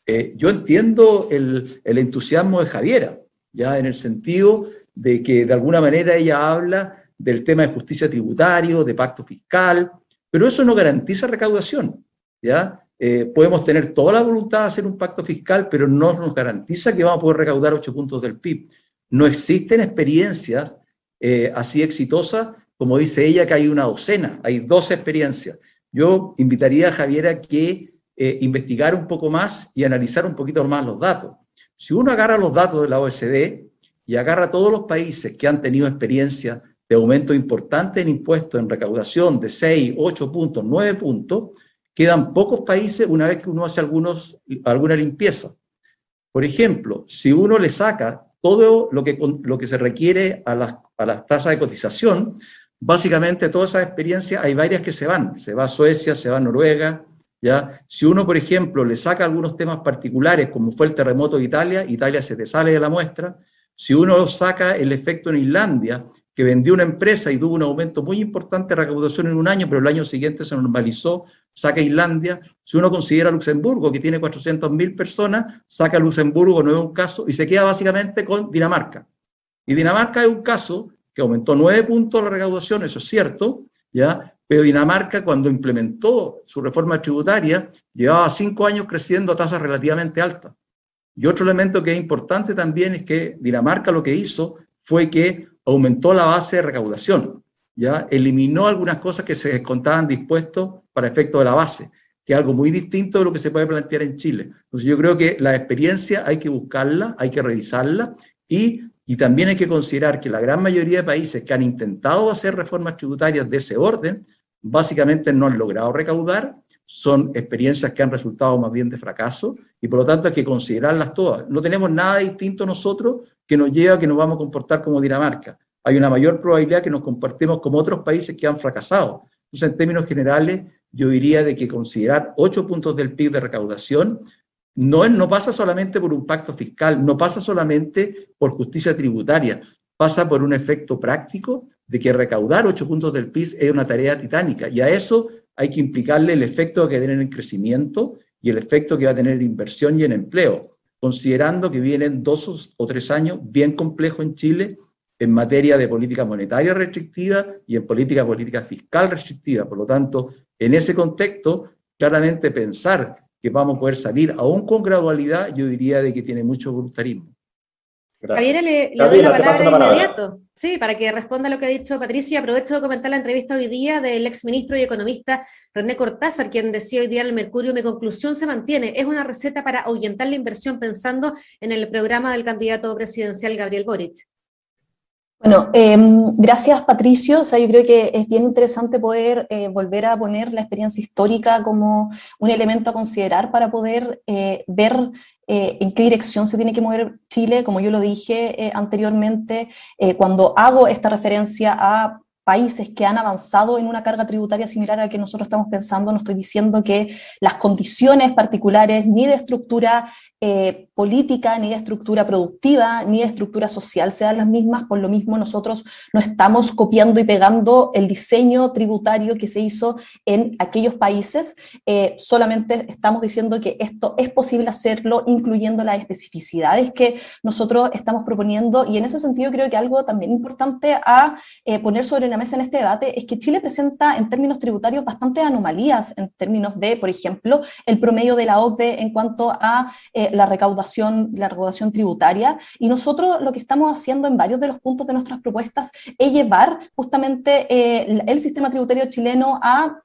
Eh, yo entiendo el, entusiasmo de Javiera, ya en el sentido de que de alguna manera ella habla del tema de justicia tributario, de pacto fiscal, pero eso no garantiza recaudación, ¿ya? Eh, podemos tener toda la voluntad de hacer un pacto fiscal, pero no nos garantiza que vamos a poder recaudar 8 puntos del PIB. No existen experiencias eh, así exitosas como dice ella que hay una docena, hay dos experiencias. Yo invitaría a Javier a que eh, investigara un poco más y analizar un poquito más los datos. Si uno agarra los datos de la OECD y agarra todos los países que han tenido experiencia de aumento importante en impuestos, en recaudación de 6, 8 puntos, 9 puntos, quedan pocos países una vez que uno hace algunos, alguna limpieza. Por ejemplo, si uno le saca todo lo que, lo que se requiere a las, a las tasas de cotización, básicamente todas esas experiencias hay varias que se van. Se va a Suecia, se va a Noruega. ¿ya? Si uno, por ejemplo, le saca algunos temas particulares, como fue el terremoto de Italia, Italia se te sale de la muestra. Si uno saca el efecto en Islandia, que vendió una empresa y tuvo un aumento muy importante de recaudación en un año, pero el año siguiente se normalizó, saca Islandia. Si uno considera Luxemburgo, que tiene 400.000 personas, saca Luxemburgo, no es un caso, y se queda básicamente con Dinamarca. Y Dinamarca es un caso que aumentó nueve puntos la recaudación, eso es cierto, ¿ya? Pero Dinamarca, cuando implementó su reforma tributaria, llevaba cinco años creciendo a tasas relativamente altas. Y otro elemento que es importante también es que Dinamarca lo que hizo fue que aumentó la base de recaudación, ¿ya? Eliminó algunas cosas que se descontaban dispuestos para efecto de la base, que es algo muy distinto de lo que se puede plantear en Chile. Entonces yo creo que la experiencia hay que buscarla, hay que revisarla y y también hay que considerar que la gran mayoría de países que han intentado hacer reformas tributarias de ese orden, básicamente no han logrado recaudar, son experiencias que han resultado más bien de fracaso y por lo tanto hay que considerarlas todas. No tenemos nada distinto nosotros que nos lleva a que nos vamos a comportar como Dinamarca. Hay una mayor probabilidad que nos comportemos como otros países que han fracasado. Entonces, en términos generales, yo diría de que considerar ocho puntos del PIB de recaudación no, no pasa solamente por un pacto fiscal, no pasa solamente por justicia tributaria, pasa por un efecto práctico de que recaudar ocho puntos del PIB es una tarea titánica y a eso hay que implicarle el efecto que va a tener en crecimiento y el efecto que va a tener en inversión y en empleo, considerando que vienen dos o tres años bien complejos en Chile en materia de política monetaria restrictiva y en política política fiscal restrictiva. Por lo tanto, en ese contexto, claramente pensar que vamos a poder salir, aún con gradualidad, yo diría de que tiene mucho voluntarismo. Javier, le, doy la palabra de inmediato, sí, para que responda a lo que ha dicho Patricia. Aprovecho de comentar la entrevista hoy día del exministro y economista René Cortázar, quien decía hoy día en el Mercurio, mi conclusión se mantiene, es una receta para ahuyentar la inversión pensando en el programa del candidato presidencial Gabriel Boric. Bueno, em, gracias Patricio. O sea, yo creo que es bien interesante poder eh, volver a poner la experiencia histórica como un elemento a considerar para poder eh, ver eh, en qué dirección se tiene que mover Chile. Como yo lo dije anteriormente, cuando hago esta referencia a países que han avanzado en una carga tributaria similar a la que nosotros estamos pensando, no estoy diciendo que las condiciones particulares ni de estructura eh, política, ni de estructura productiva, ni de estructura social sean las mismas, por lo mismo nosotros no estamos copiando y pegando el diseño tributario que se hizo en aquellos países, eh, solamente estamos diciendo que esto es posible hacerlo incluyendo las especificidades que nosotros estamos proponiendo. Y en ese sentido creo que algo también importante a eh, poner sobre la mesa en este debate es que Chile presenta en términos tributarios bastantes anomalías en términos de, por ejemplo, el promedio de la OCDE en cuanto a la recaudación, la recaudación tributaria. Y nosotros lo que estamos haciendo en varios de los puntos de nuestras propuestas es llevar justamente eh, el sistema tributario chileno a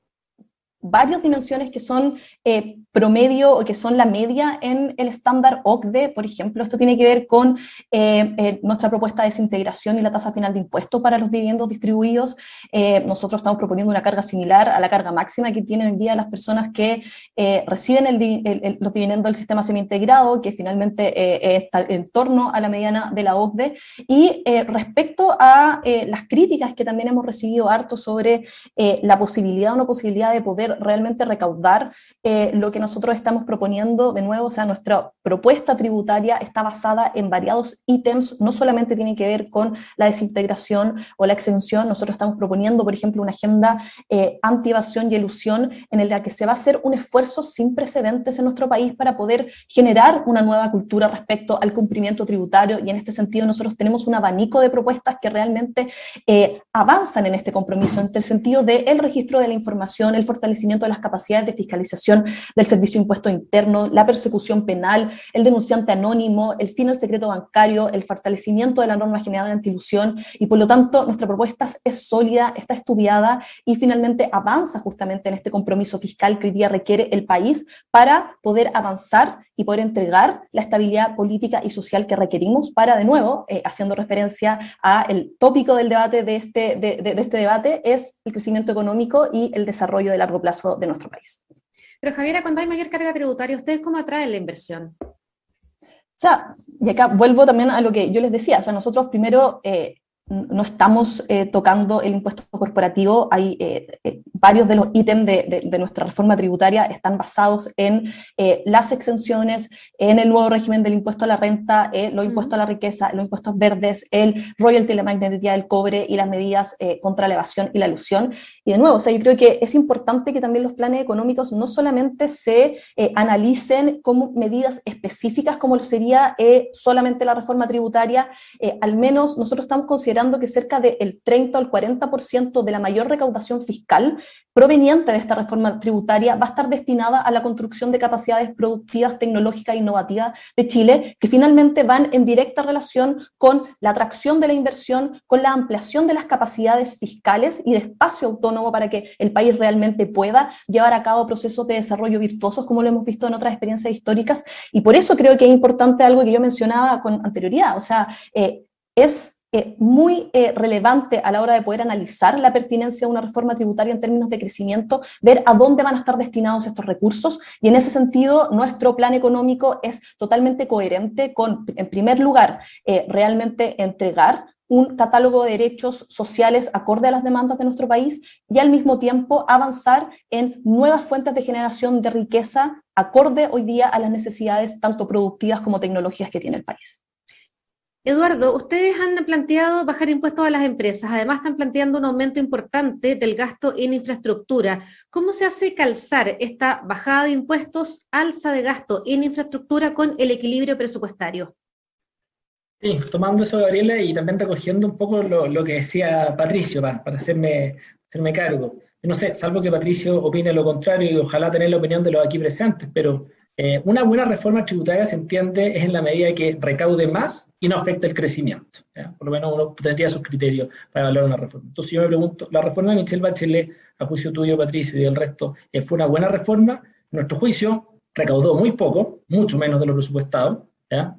varias dimensiones que son eh, promedio o que son la media en el estándar OCDE, por ejemplo. Esto tiene que ver con eh, eh, nuestra propuesta de desintegración y la tasa final de impuestos para los dividendos distribuidos. nosotros estamos proponiendo una carga similar a la carga máxima que tienen hoy día las personas que reciben los dividendos del sistema semi-integrado, que finalmente está en torno a la mediana de la OCDE. Y respecto a las críticas que también hemos recibido harto sobre la posibilidad o no posibilidad de poder realmente recaudar eh, lo que nosotros estamos proponiendo de nuevo, o sea, nuestra propuesta tributaria está basada en variados ítems, no solamente tiene que ver con la desintegración o la exención, nosotros estamos proponiendo, por ejemplo, una agenda eh, anti-evasión y elusión en la que se va a hacer un esfuerzo sin precedentes en nuestro país para poder generar una nueva cultura respecto al cumplimiento tributario. Y en este sentido nosotros tenemos un abanico de propuestas que realmente eh, avanzan en este compromiso, en el sentido del registro de la información, el fortalecimiento de las capacidades de fiscalización del servicio de impuesto interno, la persecución penal, el denunciante anónimo, el fin al secreto bancario, el fortalecimiento de la norma general de antilusión. Y por lo tanto nuestra propuesta es sólida, está estudiada y finalmente avanza justamente en este compromiso fiscal que hoy día requiere el país para poder avanzar y poder entregar la estabilidad política y social que requerimos para, de nuevo, eh, haciendo referencia a el tópico del debate de este, de, de este debate, es el crecimiento económico y el desarrollo de largo plazo de nuestro país. Pero Javiera, cuando hay mayor carga tributaria, ¿ustedes cómo atraen la inversión? O sea, y acá vuelvo también a lo que yo les decía, o sea, nosotros primero eh, no estamos eh, tocando el impuesto corporativo. Hay eh, varios de los ítems de, nuestra reforma tributaria están basados en las exenciones, en el nuevo régimen del impuesto a la renta, los impuestos a la riqueza, los impuestos verdes, el royalty, la magnetía del cobre y las medidas contra la evasión y la ilusión. Y de nuevo, o sea, yo creo que es importante que también los planes económicos no solamente se analicen como medidas específicas, como lo sería solamente la reforma tributaria, al menos nosotros estamos considerando que cerca del 30 al 40% de la mayor recaudación fiscal proveniente de esta reforma tributaria va a estar destinada a la construcción de capacidades productivas, tecnológicas e innovativas de Chile, que finalmente van en directa relación con la atracción de la inversión, con la ampliación de las capacidades fiscales y de espacio autónomo para que el país realmente pueda llevar a cabo procesos de desarrollo virtuosos, como lo hemos visto en otras experiencias históricas. Y por eso creo que es importante algo que yo mencionaba con anterioridad, o sea, eh, es eh, muy eh, relevante a la hora de poder analizar la pertinencia de una reforma tributaria en términos de crecimiento, ver a dónde van a estar destinados estos recursos y en ese sentido nuestro plan económico es totalmente coherente con, en primer lugar, eh, realmente entregar un catálogo de derechos sociales acorde a las demandas de nuestro país y al mismo tiempo avanzar en nuevas fuentes de generación de riqueza acorde hoy día a las necesidades tanto productivas como tecnologías que tiene el país. Eduardo, ustedes han planteado bajar impuestos a las empresas, además están planteando un aumento importante del gasto en infraestructura. ¿Cómo se hace calzar esta bajada de impuestos, alza de gasto en infraestructura con el equilibrio presupuestario? Sí, tomando eso, Gabriela, y también recogiendo un poco lo, que decía Patricio, para, hacerme, hacerme cargo. no sé, salvo que Patricio opine lo contrario y ojalá tener la opinión de los aquí presentes, pero eh, una buena reforma tributaria se entiende es en la medida que recaude más y no afecta el crecimiento. Por lo menos uno tendría sus criterios para valorar una reforma. Entonces yo me pregunto, ¿la reforma de Michelle Bachelet, a juicio tuyo, Patricio, y del resto, eh, fue una buena reforma? nuestro juicio, recaudó muy poco, mucho menos de lo presupuestado,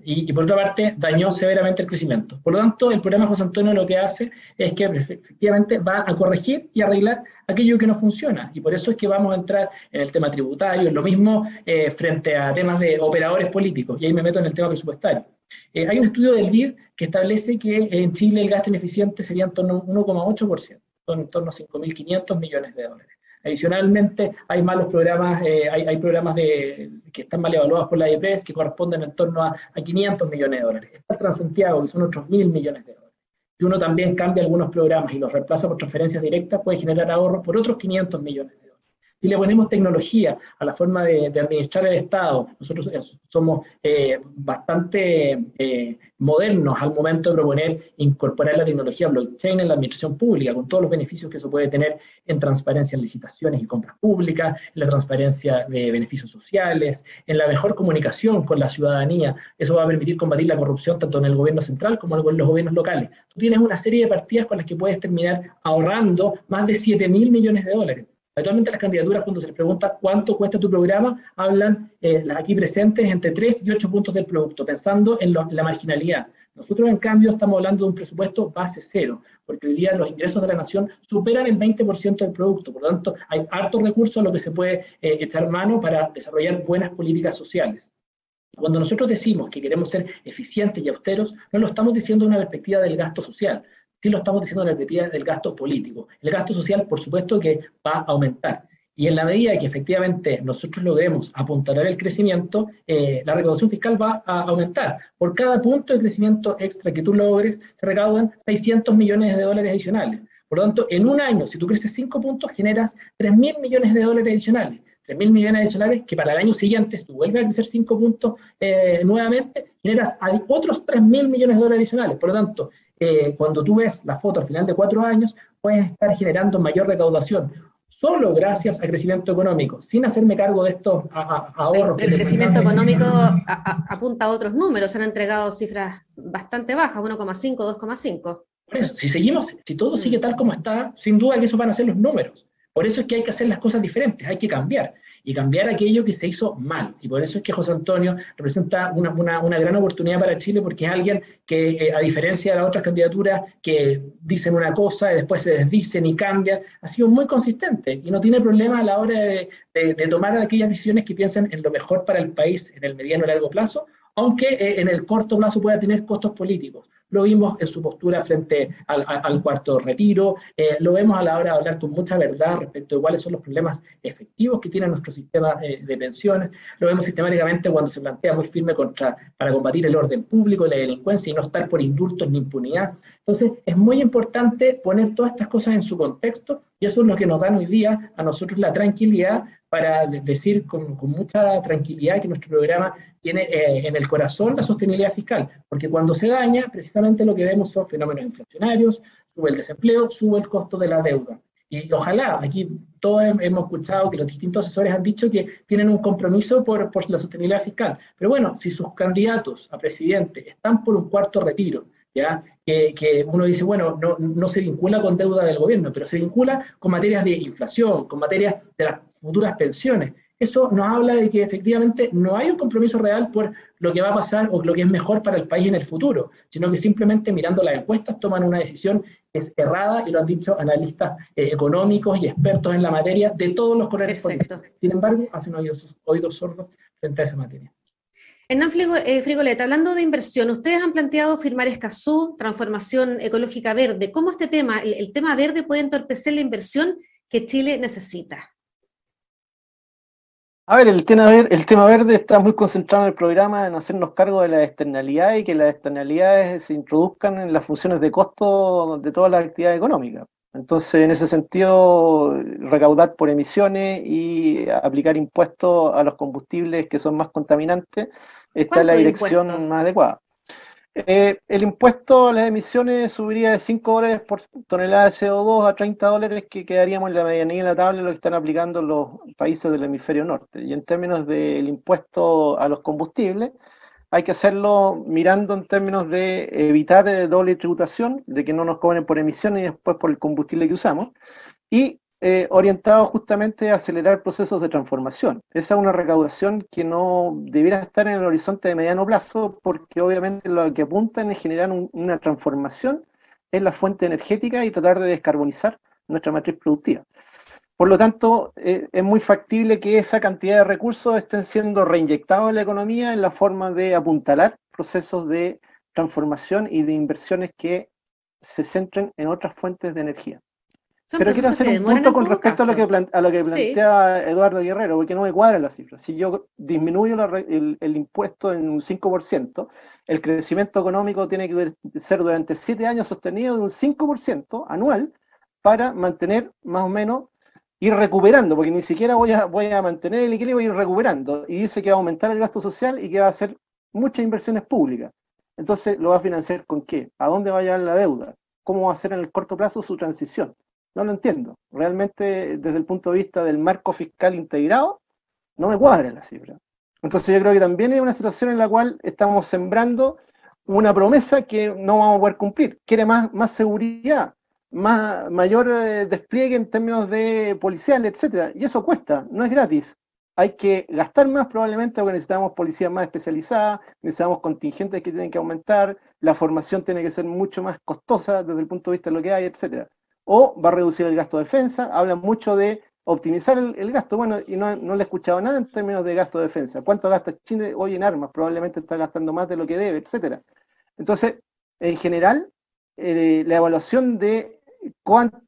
y, por otra parte dañó severamente el crecimiento. Por lo tanto, el programa José Antonio lo que hace es que efectivamente va a corregir y arreglar aquello que no funciona. Y por eso es que vamos a entrar en el tema tributario, lo mismo eh, frente a temas de operadores políticos, y ahí me meto en el tema presupuestario. Eh, hay un estudio del BID que establece que en Chile el gasto ineficiente sería en torno a 1,8%, en torno a 5.500 millones de dólares. Adicionalmente, hay malos programas, eh, hay, programas que están mal evaluados por la IEPS que corresponden en torno a, 500 millones de dólares. Está el Transantiago, que son otros mil millones de dólares. Si uno también cambia algunos programas y los reemplaza por transferencias directas, puede generar ahorros por otros 500 millones de dólares. Si le ponemos tecnología a la forma de, administrar el Estado, nosotros somos eh, bastante eh, modernos al momento de proponer incorporar la tecnología blockchain en la administración pública, con todos los beneficios que eso puede tener en transparencia en licitaciones y compras públicas, en la transparencia de beneficios sociales, en la mejor comunicación con la ciudadanía. Eso va a permitir combatir la corrupción tanto en el gobierno central como en los gobiernos locales. Tú tienes una serie de partidas con las que puedes terminar ahorrando más de 7 mil millones de dólares. Actualmente las candidaturas, cuando se les pregunta cuánto cuesta tu programa, hablan eh, las aquí presentes entre 3 y 8 puntos del producto, pensando en, la marginalidad. Nosotros, en cambio, estamos hablando de un presupuesto base cero, porque hoy día los ingresos de la nación superan el 20% del producto. Por lo tanto, hay hartos recursos a lo que se puede eh, echar mano para desarrollar buenas políticas sociales. Cuando nosotros decimos que queremos ser eficientes y austeros, no lo estamos diciendo de una perspectiva del gasto social, sí lo estamos diciendo perspectiva del gasto político. El gasto social, por supuesto, que va a aumentar. Y en la medida que efectivamente nosotros logremos apuntalar el crecimiento, eh, la recaudación fiscal va a aumentar. Por cada punto de crecimiento extra que tú logres, se recaudan 600 millones de dólares adicionales. Por lo tanto, en un año, si tú creces 5 puntos, generas 3 mil millones de dólares adicionales. 3 mil millones adicionales que para el año siguiente, si tú vuelves a crecer 5 puntos eh, nuevamente, generas otros 3 mil millones de dólares adicionales. Por lo tanto, eh, cuando tú ves la foto al final de cuatro años, puedes estar generando mayor recaudación solo gracias al crecimiento económico, sin hacerme cargo de estos ahorros. El, crecimiento económico apunta a otros números, se han entregado cifras bastante bajas, 1,5, 2,5. Por eso, si seguimos, si todo mm. sigue tal como está, sin duda que esos van a ser los números. Por eso es que hay que hacer las cosas diferentes, hay que cambiar y cambiar aquello que se hizo mal. Y por eso es que José Antonio representa una, una, gran oportunidad para Chile porque es alguien que, eh, a diferencia de las otras candidaturas que dicen una cosa y después se desdicen y cambian, ha sido muy consistente y no tiene problema a la hora de, tomar aquellas decisiones que piensen en lo mejor para el país en el mediano y largo plazo, aunque eh, en el corto plazo pueda tener costos políticos. Lo vimos en su postura frente al, cuarto retiro, eh, lo vemos a la hora de hablar con mucha verdad respecto de cuáles son los problemas efectivos que tiene nuestro sistema eh, de pensiones, lo vemos sistemáticamente cuando se plantea muy firme contra, para combatir el orden público y la delincuencia y no estar por indultos ni impunidad. Entonces, es muy importante poner todas estas cosas en su contexto y eso es lo que nos da hoy día a nosotros la tranquilidad para decir con, mucha tranquilidad que nuestro programa tiene eh, en el corazón la sostenibilidad fiscal, porque cuando se daña, precisamente lo que vemos son fenómenos inflacionarios, sube el desempleo, sube el costo de la deuda. Y ojalá, aquí todos hemos escuchado que los distintos asesores han dicho que tienen un compromiso por, por la sostenibilidad fiscal. Pero bueno, si sus candidatos a presidente están por un cuarto retiro, ¿ya? Que, que, uno dice, bueno, no, no se vincula con deuda del gobierno, pero se vincula con materias de inflación, con materias de las futuras pensiones eso nos habla de que efectivamente no hay un compromiso real por lo que va a pasar o lo que es mejor para el país en el futuro, sino que simplemente mirando las encuestas toman una decisión que es errada y lo han dicho analistas eh, económicos y expertos en la materia de todos los colores políticos. Sin embargo, hacen oídos, oídos sordos frente a esa materia. Hernán eh, Frigoleta, hablando de inversión, ustedes han planteado firmar Escazú, transformación ecológica verde. ¿Cómo este tema, el tema verde, puede entorpecer la inversión que Chile necesita? A ver, el tema, verde, el tema verde está muy concentrado en el programa en hacernos cargo de las externalidades y que las externalidades se introduzcan en las funciones de costo de todas las actividades económicas. Entonces, en ese sentido, recaudar por emisiones y aplicar impuestos a los combustibles que son más contaminantes está en la dirección más adecuada. Eh, el impuesto a las emisiones subiría de 5 dólares por tonelada de CO2 a 30 dólares, que quedaríamos en la medianía en la tabla de lo que están aplicando los países del hemisferio norte. Y en términos del impuesto a los combustibles, hay que hacerlo mirando en términos de evitar eh, doble tributación, de que no nos cobren por emisiones y después por el combustible que usamos, y eh, orientado justamente a acelerar procesos de transformación. Esa es una recaudación que no debiera estar en el horizonte de mediano plazo porque obviamente lo que apuntan es generar una transformación en la fuente energética y tratar de descarbonizar nuestra matriz productiva. Por lo tanto, eh, es muy factible que esa cantidad de recursos estén siendo reinyectados en la economía en la forma de apuntalar procesos de transformación y de inversiones que se centren en otras fuentes de energía. Pero quiero hacer un punto con respecto a lo que, a lo que plantea Eduardo Guerrero, porque no me cuadran las cifras. Si yo disminuyo el, el, impuesto en un 5%, el crecimiento económico tiene que ser durante 7 años sostenido de un 5% anual para mantener más o menos, ir recuperando, porque ni siquiera voy a, voy a mantener el equilibrio, a ir recuperando. Y dice que va a aumentar el gasto social y que va a hacer muchas inversiones públicas. Entonces, ¿lo va a financiar con qué? ¿A dónde va a llevar la deuda? ¿Cómo va a ser en el corto plazo su transición? No lo entiendo. Realmente, desde el punto de vista del marco fiscal integrado, no me cuadra la cifra. Entonces yo creo que también hay una situación en la cual estamos sembrando una promesa que no vamos a poder cumplir. Quiere más, más seguridad, más, mayor eh, despliegue en términos de policiales, etcétera. Y eso cuesta, no es gratis. Hay que gastar más probablemente porque necesitamos policías más especializadas, necesitamos contingentes que tienen que aumentar, la formación tiene que ser mucho más costosa desde el punto de vista de lo que hay, etcétera o va a reducir el gasto de defensa. Hablan mucho de optimizar el, gasto. Bueno, y no, le he escuchado nada en términos de gasto de defensa. ¿Cuánto gasta Chile hoy en armas? Probablemente está gastando más de lo que debe, etcétera. Entonces, en general, eh, la evaluación de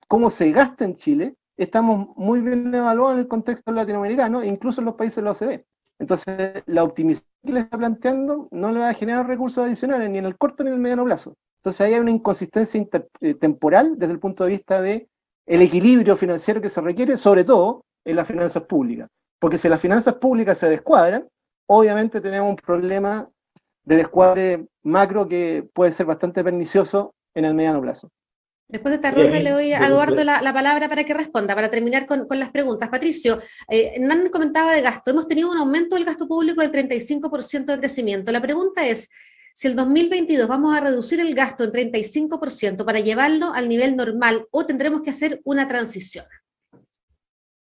cómo se gasta en Chile estamos muy bien evaluados en el contexto latinoamericano, incluso en los países de la OCDE. Entonces, la optimización que le está planteando no le va a generar recursos adicionales ni en el corto ni en el mediano plazo. Entonces, ahí hay una inconsistencia eh, temporal desde el punto de vista de el equilibrio financiero que se requiere, sobre todo en las finanzas públicas. Porque si las finanzas públicas se descuadran, obviamente tenemos un problema de descuadre macro que puede ser bastante pernicioso en el mediano plazo. Después de esta ronda le doy a Eduardo la, palabra para que responda, para terminar con, las preguntas. Patricio, eh, Nan comentaba de gasto. Hemos tenido un aumento del gasto público del 35% de crecimiento. La pregunta es, si el 2022 vamos a reducir el gasto en 35% para llevarlo al nivel normal o tendremos que hacer una transición.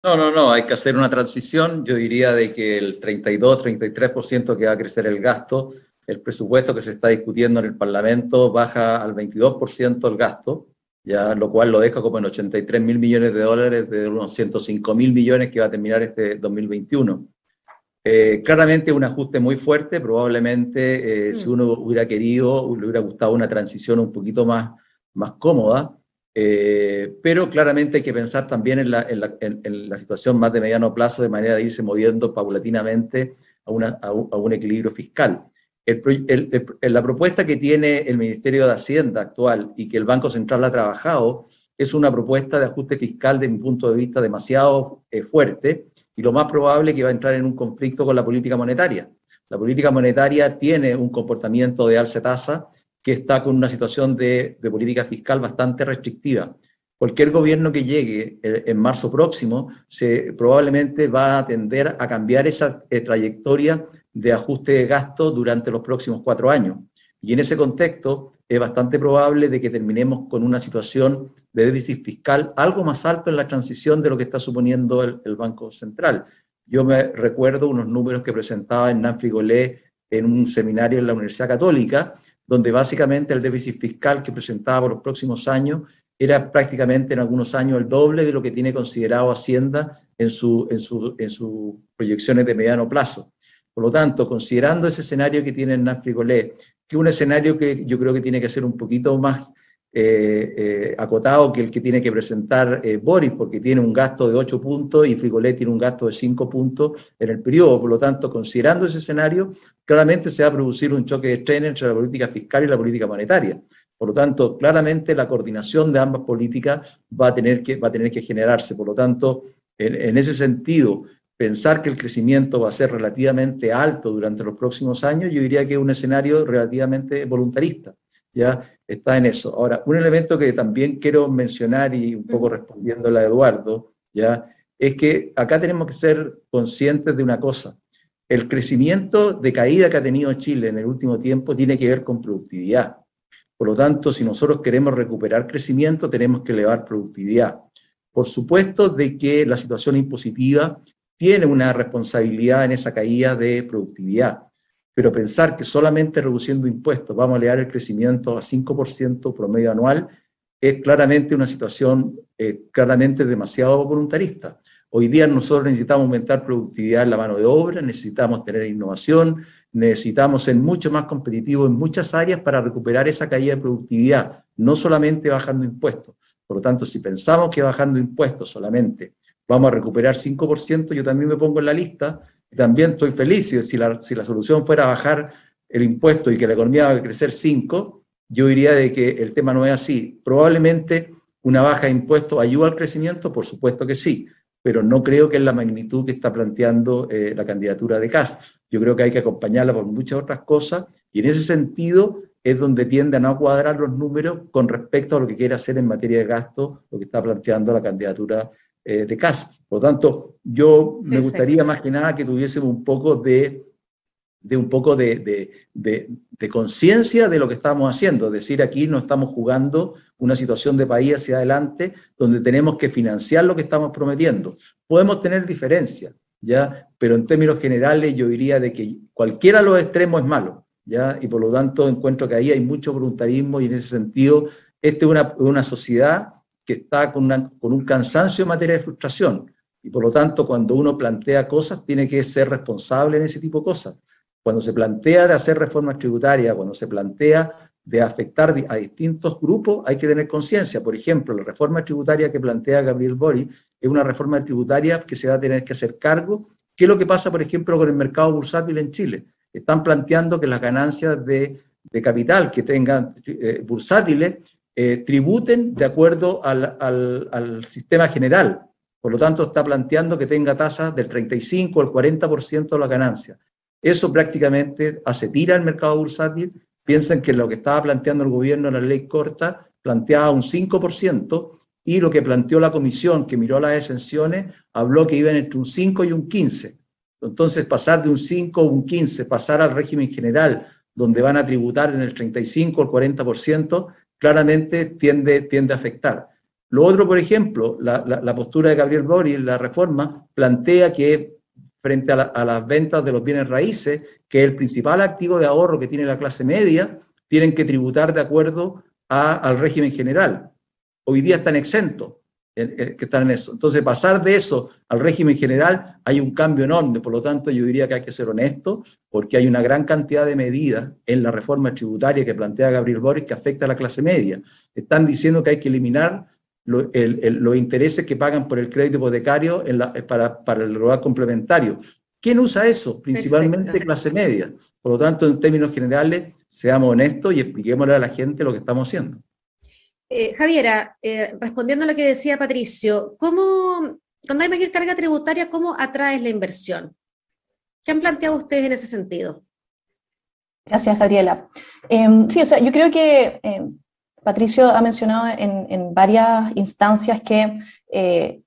No, no, no, hay que hacer una transición. Yo diría de que el 32-33% que va a crecer el gasto, el presupuesto que se está discutiendo en el Parlamento baja al 22% el gasto, ya lo cual lo deja como en 83 mil millones de dólares de unos 105 mil millones que va a terminar este 2021. Eh, claramente un ajuste muy fuerte, probablemente eh, si mm. uno hubiera querido, le hubiera gustado una transición un poquito más, más cómoda, eh, pero claramente hay que pensar también en la, en, la, situación más de mediano plazo, de manera de irse moviendo paulatinamente a, una, a, un, equilibrio fiscal. la propuesta que tiene el Ministerio de Hacienda actual y que el Banco Central ha trabajado es una propuesta de ajuste fiscal, de mi punto de vista, demasiado eh, fuerte y lo más probable es que va a entrar en un conflicto con la política monetaria. La política monetaria tiene un comportamiento de alza tasa que está con una situación de, política fiscal bastante restrictiva. Cualquier gobierno que llegue eh, en marzo próximo se, probablemente va a tender a cambiar esa eh, trayectoria de ajuste de gasto durante los próximos cuatro años. Y en ese contexto es bastante probable de que terminemos con una situación de déficit fiscal algo más alto en la transición de lo que está suponiendo el, el Banco Central. Yo me recuerdo unos números que presentaba en Golé en un seminario en la Universidad Católica, donde básicamente el déficit fiscal que presentaba por los próximos años era prácticamente en algunos años el doble de lo que tiene considerado Hacienda en, su, en, su, en sus proyecciones de mediano plazo. Por lo tanto, considerando ese escenario que tiene Hernán Frigolé, que un escenario que yo creo que tiene que ser un poquito más eh, eh, acotado que el que tiene que presentar eh, Boris, porque tiene un gasto de 8 puntos y Frigolet tiene un gasto de 5 puntos en el periodo. Por lo tanto, considerando ese escenario, claramente se va a producir un choque de tren entre la política fiscal y la política monetaria. Por lo tanto, claramente la coordinación de ambas políticas va a tener que, va a tener que generarse. Por lo tanto, en ese sentido, pensar que el crecimiento va a ser relativamente alto durante los próximos años, yo diría que es un escenario relativamente voluntarista ya está en eso. Ahora, un elemento que también quiero mencionar y un poco respondiéndole a Eduardo, ya, es que acá tenemos que ser conscientes de una cosa. El crecimiento de caída que ha tenido Chile en el último tiempo tiene que ver con productividad. Por lo tanto, si nosotros queremos recuperar crecimiento, tenemos que elevar productividad. Por supuesto de que la situación impositiva tiene una responsabilidad en esa caída de productividad pero pensar que solamente reduciendo impuestos vamos a elevar el crecimiento a 5% promedio anual es claramente una situación eh, claramente demasiado voluntarista. Hoy día nosotros necesitamos aumentar productividad en la mano de obra, necesitamos tener innovación, necesitamos ser mucho más competitivos en muchas áreas para recuperar esa caída de productividad, no solamente bajando impuestos. Por lo tanto, si pensamos que bajando impuestos solamente vamos a recuperar 5%, yo también me pongo en la lista también estoy feliz. Si la, si la solución fuera bajar el impuesto y que la economía va a crecer 5, yo diría de que el tema no es así. Probablemente una baja de impuestos ayuda al crecimiento, por supuesto que sí, pero no creo que es la magnitud que está planteando eh, la candidatura de CAS. Yo creo que hay que acompañarla por muchas otras cosas y en ese sentido es donde tienden a no cuadrar los números con respecto a lo que quiere hacer en materia de gasto, lo que está planteando la candidatura eh, de casa. Por lo tanto, yo me gustaría más que nada que tuviésemos un poco de, de un poco de, de, conciencia de lo que estamos haciendo. Es decir, aquí no estamos jugando una situación de país hacia adelante donde tenemos que financiar lo que estamos prometiendo. Podemos tener diferencias, ¿ya? Pero en términos generales yo diría de que cualquiera de los extremos es malo, ¿ya? Y por lo tanto encuentro que ahí hay mucho voluntarismo y en ese sentido, esta es una, una sociedad que está con, con un cansancio en materia de frustración. Y por lo tanto, cuando uno plantea cosas, tiene que ser responsable en ese tipo de cosas. Cuando se plantea de hacer reformas tributarias, cuando se plantea de afectar a distintos grupos, hay que tener conciencia. Por ejemplo, la reforma tributaria que plantea Gabriel Bori es una reforma tributaria que se va a tener que hacer cargo. ¿Qué es lo que pasa, por ejemplo, con el mercado bursátil en Chile? Están planteando que las ganancias de, capital que tengan eh, bursátiles eh, tributen de acuerdo al, al, sistema general. Por lo tanto, está planteando que tenga tasas del 35 al 40% de la ganancia. Eso prácticamente hace tira al mercado bursátil Piensen que lo que estaba planteando el gobierno en la ley corta planteaba un 5% y lo que planteó la comisión que miró las exenciones habló que iban entre un 5 y un 15. Entonces, pasar de un 5 a un 15, pasar al régimen general, donde van a tributar en el 35 o el 40%, claramente tiende, tiende a afectar. Lo otro, por ejemplo, la, postura de Gabriel Boris, la reforma, plantea que frente a, las ventas de los bienes raíces, que el principal activo de ahorro que tiene la clase media, tienen que tributar de acuerdo al régimen general. Hoy día están exentos, que están en eso. Entonces, pasar de eso al régimen general hay un cambio enorme. Por lo tanto, yo diría que hay que ser honesto, porque hay una gran cantidad de medidas en la reforma tributaria que plantea Gabriel Boris que afecta a la clase media. Están diciendo que hay que eliminar los intereses que pagan por el crédito hipotecario para, para, el lugar complementario. ¿Quién usa eso? Principalmente clase media. Por lo tanto, en términos generales, seamos honestos y expliquémosle a la gente lo que estamos haciendo. Eh, Javiera, eh, respondiendo a lo que decía Patricio, ¿cómo, cuando hay mayor carga tributaria, cómo atraes la inversión? ¿Qué han planteado ustedes en ese sentido? Gracias, Gabriela. Em, sí, o sea, yo creo que em, Patricio ha mencionado en, varias instancias que eh,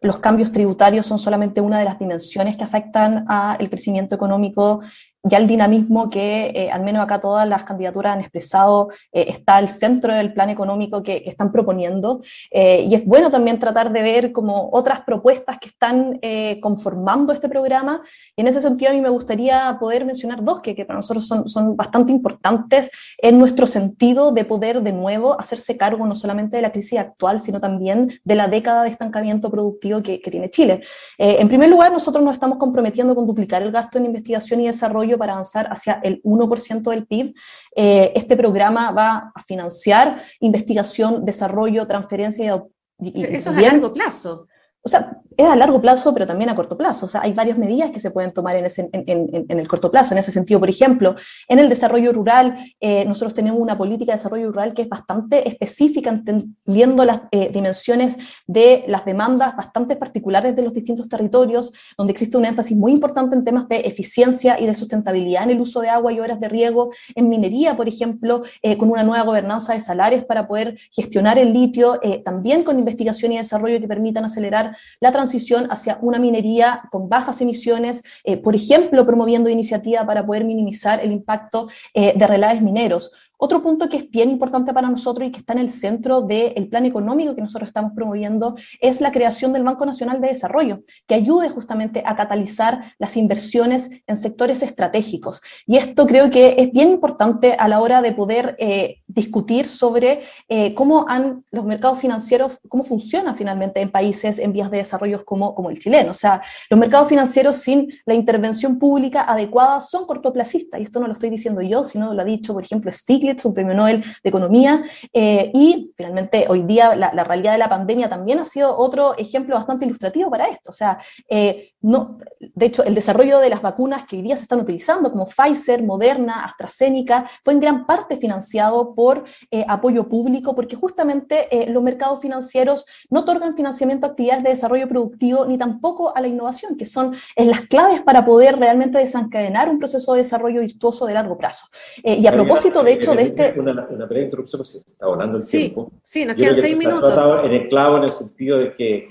los cambios tributarios son solamente una de las dimensiones que afectan al crecimiento económico ya el dinamismo que eh, al menos acá todas las candidaturas han expresado eh, está al centro del plan económico que, están proponiendo. Eh, y es bueno también tratar de ver como otras propuestas que están conformando este programa. Y en ese sentido a mí me gustaría poder mencionar dos que, que para nosotros son, son, bastante importantes en nuestro sentido de poder de nuevo hacerse cargo no solamente de la crisis actual, sino también de la década de estancamiento productivo que, que tiene Chile. en primer lugar, nosotros nos estamos comprometiendo con duplicar el gasto en investigación y desarrollo para avanzar hacia el 1% del PIB. Eh, este programa va a financiar investigación, desarrollo, transferencia y... Eso es a largo plazo. O sea, es a largo plazo, pero también a corto plazo. O sea, hay varias medidas que se pueden tomar en, ese, en, el corto plazo. En ese sentido, por ejemplo, en el desarrollo rural, eh, nosotros tenemos una política de desarrollo rural que es bastante específica, entendiendo las eh, dimensiones de las demandas bastante particulares de los distintos territorios, donde existe un énfasis muy importante en temas de eficiencia y de sustentabilidad en el uso de agua y horas de riego, en minería, por ejemplo, eh, con una nueva gobernanza de salarios para poder gestionar el litio, también con investigación y desarrollo que permitan acelerar la transición hacia una minería con bajas emisiones, eh, por ejemplo, promoviendo iniciativa para poder minimizar el impacto eh, de relaves mineros. Otro punto que es bien importante para nosotros y que está en el centro del plan económico que nosotros estamos promoviendo es la creación del Banco Nacional de Desarrollo, que ayude justamente a catalizar las inversiones en sectores estratégicos. Y esto creo que es bien importante a la hora de poder eh, discutir sobre eh, cómo han los mercados financieros, cómo funcionan finalmente en países en vías de desarrollo como, como el chileno. O sea, los mercados financieros sin la intervención pública adecuada son cortoplacistas. Y esto no lo estoy diciendo yo, sino lo ha dicho, por ejemplo, Stiglitz un premio Nobel de Economía, eh, y finalmente hoy día la, realidad de la pandemia también ha sido otro ejemplo bastante ilustrativo para esto. O sea, eh, no, de hecho, el desarrollo de las vacunas que hoy día se están utilizando, como Pfizer, Moderna, AstraZeneca, fue en gran parte financiado por eh, apoyo público, porque justamente los mercados financieros no otorgan financiamiento a actividades de desarrollo productivo ni tampoco a la innovación, que son las claves para poder realmente desencadenar un proceso de desarrollo virtuoso de largo plazo. y a propósito, de hecho, este una, una breve interrupción porque se está volando el sí, tiempo. Sí, nos quedan seis minutos. en el clavo en el sentido de que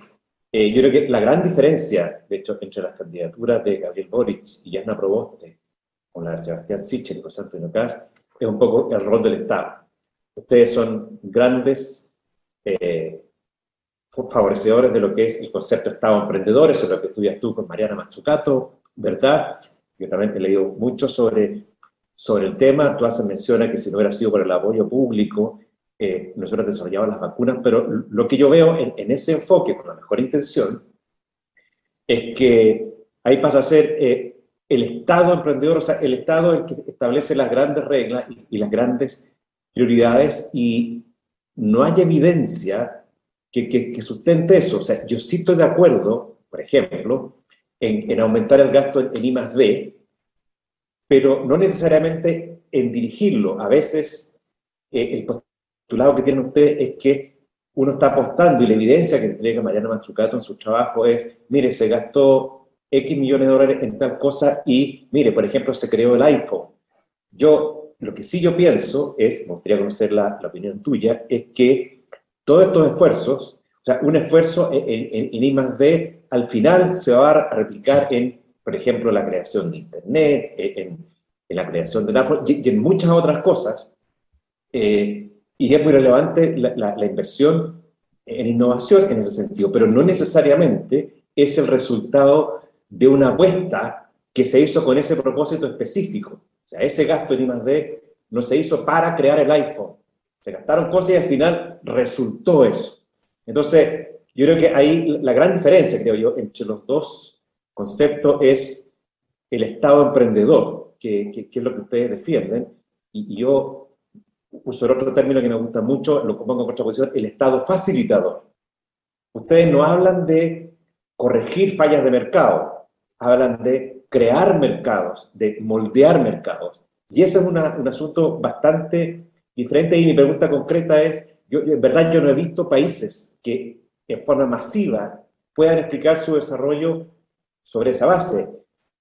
eh, yo creo que la gran diferencia, de hecho, entre las candidaturas de Gabriel Boric y Jasna Proboste con la de Sebastián Sichel y José Antonio Cast es un poco el rol del Estado. Ustedes son grandes eh, favorecedores de lo que es el concepto de Estado emprendedor, eso es lo que estudias tú con Mariana Mazzucato, ¿verdad? Yo también he leído mucho sobre sobre el tema. Tú haces mención a que si no hubiera sido por el apoyo público, eh, nosotros desarrollábamos las vacunas, pero lo que yo veo en, ese enfoque, con la mejor intención, es que ahí pasa a ser eh, el Estado emprendedor, o sea, el Estado el que establece las grandes reglas y, las grandes prioridades y no hay evidencia que, sustente eso. O sea, yo sí estoy de acuerdo, por ejemplo, en, en aumentar el gasto en, en I D, pero no necesariamente en dirigirlo. A veces eh, el postulado que tiene usted es que uno está apostando y la evidencia que entrega Mariana Machucato en su trabajo es, mire, se gastó X millones de dólares en tal cosa y, mire, por ejemplo, se creó el iPhone. Yo, lo que sí yo pienso es, me gustaría conocer la, la opinión tuya, es que todos estos esfuerzos, o sea, un esfuerzo en, en, en I más D, al final se va a replicar en por ejemplo, la creación de Internet, eh, en, la creación de la y, en muchas otras cosas. Eh, y es muy relevante la, inversión en innovación en ese sentido, pero no necesariamente es el resultado de una apuesta que se hizo con ese propósito específico. O sea, ese gasto en I+.D. no se hizo para crear el iPhone. Se gastaron cosas y al final resultó eso. Entonces, yo creo que ahí la gran diferencia, creo yo, entre los dos concepto es el Estado emprendedor, que, es lo que ustedes defienden, y, yo uso otro término que me gusta mucho, lo pongo en contraposición, el Estado facilitador. Ustedes no hablan de corregir fallas de mercado, hablan de crear mercados, de moldear mercados. Y ese es un asunto bastante diferente y mi pregunta concreta es, yo, en verdad yo no he visto países que en forma masiva puedan explicar su desarrollo sobre esa base.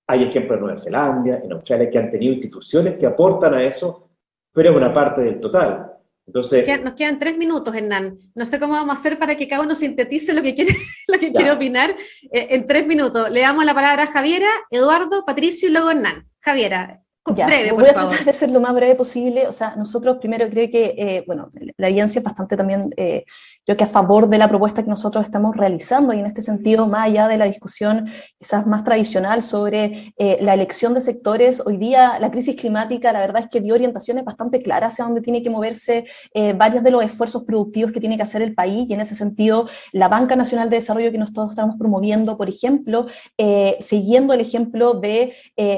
Hay ejemplos en Nueva Zelanda, en Australia, que han tenido instituciones que aportan a eso, pero es una parte del total. Entonces, nos quedan tres minutos, Hernán. No sé cómo vamos a hacer para que cada uno sintetice lo que quiere, <laughs> lo que quiere opinar eh, en tres minutos. Le damos la palabra a Javiera, Eduardo, Patricio y luego Hernán. Javiera, ya, voy a tratar de ser lo más breve posible. O sea, nosotros primero creo que, eh, bueno, la evidencia es bastante también eh, creo que a favor de la propuesta que nosotros estamos realizando y en este sentido, más allá de la discusión quizás más tradicional sobre eh, la elección de sectores, hoy día la crisis climática la verdad es que dio orientaciones bastante claras hacia dónde tiene que moverse eh, varios de los esfuerzos productivos que tiene que hacer el país y en ese sentido la Banca Nacional de Desarrollo que nosotros estamos promoviendo, por ejemplo, eh, siguiendo el ejemplo de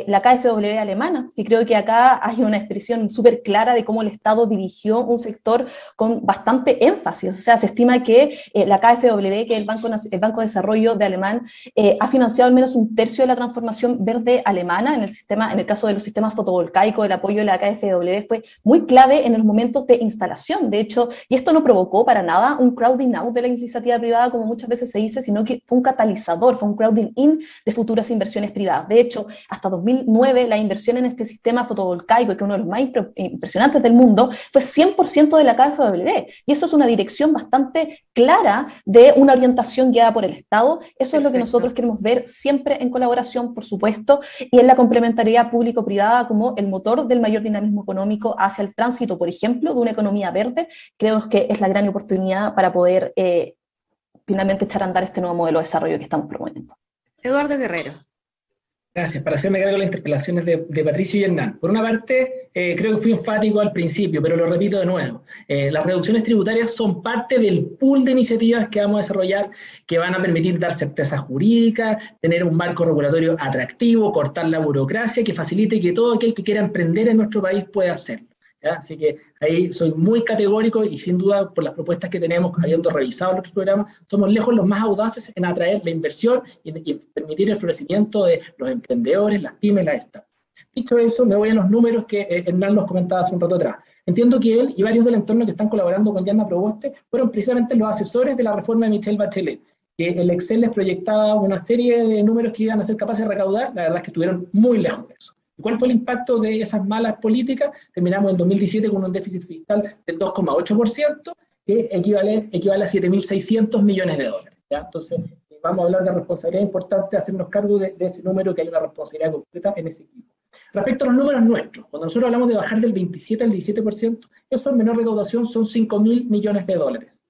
la KfW alemana, que creo que acá hay una expresión súper clara de cómo el Estado dirigió un sector con bastante énfasis, o sea, se estima que eh, la KfW, que es el Banco, el Banco de Desarrollo de Alemán, eh, ha financiado al menos un tercio de la transformación verde alemana en el sistema, en el caso de los sistemas fotovoltaicos, el apoyo de la KfW fue muy clave en los momentos de instalación. De hecho, y esto no provocó para nada un crowding out de la iniciativa privada, como muchas veces se dice, sino que fue un catalizador, fue un crowding in de futuras inversiones privadas. De hecho, hasta 2009 la inversión en este sistema fotovoltaico, que es uno de los más impresionantes del mundo, fue 100% de la KfW. Y eso es una dirección bastante clara de una orientación guiada por el Estado. Eso es lo que nosotros queremos ver siempre en colaboración, por supuesto, y en la complementariedad público-privada como el motor del mayor dinamismo económico hacia el tránsito, por ejemplo, de una economía verde. Creo que es la gran oportunidad para poder eh, finalmente echar a andar este nuevo modelo de desarrollo que estamos promoviendo. Eduardo Guerrero. Gracias. Para hacerme cargo de las interpelaciones de, Patricio y Hernán. Por una parte, eh, creo que fui enfático al principio, pero lo repito de nuevo. Eh, las reducciones tributarias son parte del pool de iniciativas que vamos a desarrollar que van a permitir dar certeza jurídica, tener un marco regulatorio atractivo, cortar la burocracia que facilite que todo aquel que quiera emprender en nuestro país pueda hacerlo. Así que ahí soy muy categórico y sin duda por las propuestas que tenemos, habiendo revisado nuestro programa, somos lejos los más audaces en atraer la inversión y, permitir el florecimiento de los emprendedores, las pymes, las startups. Dicho eso, me voy a los números que eh, Hernán nos comentaba hace un rato atrás. Entiendo que él y varios del entorno que están colaborando con Yanna Proboste fueron precisamente los asesores de la reforma de Michelle Bachelet, que el Excel les proyectaba una serie de números que iban a ser capaces de recaudar, la verdad es que estuvieron muy lejos de eso. ¿Cuál fue el impacto de esas malas políticas? Terminamos en 2017 con un déficit fiscal del 2,8%, que equivale, a 7.600 millones de dólares. Entonces, vamos a hablar de responsabilidad importante, hacernos cargo de, ese número, que hay una responsabilidad concreta en ese equipo. Respecto a los números nuestros, cuando nosotros hablamos de bajar del 27 al 17%, eso en menor recaudación son 5.000 millones de dólares.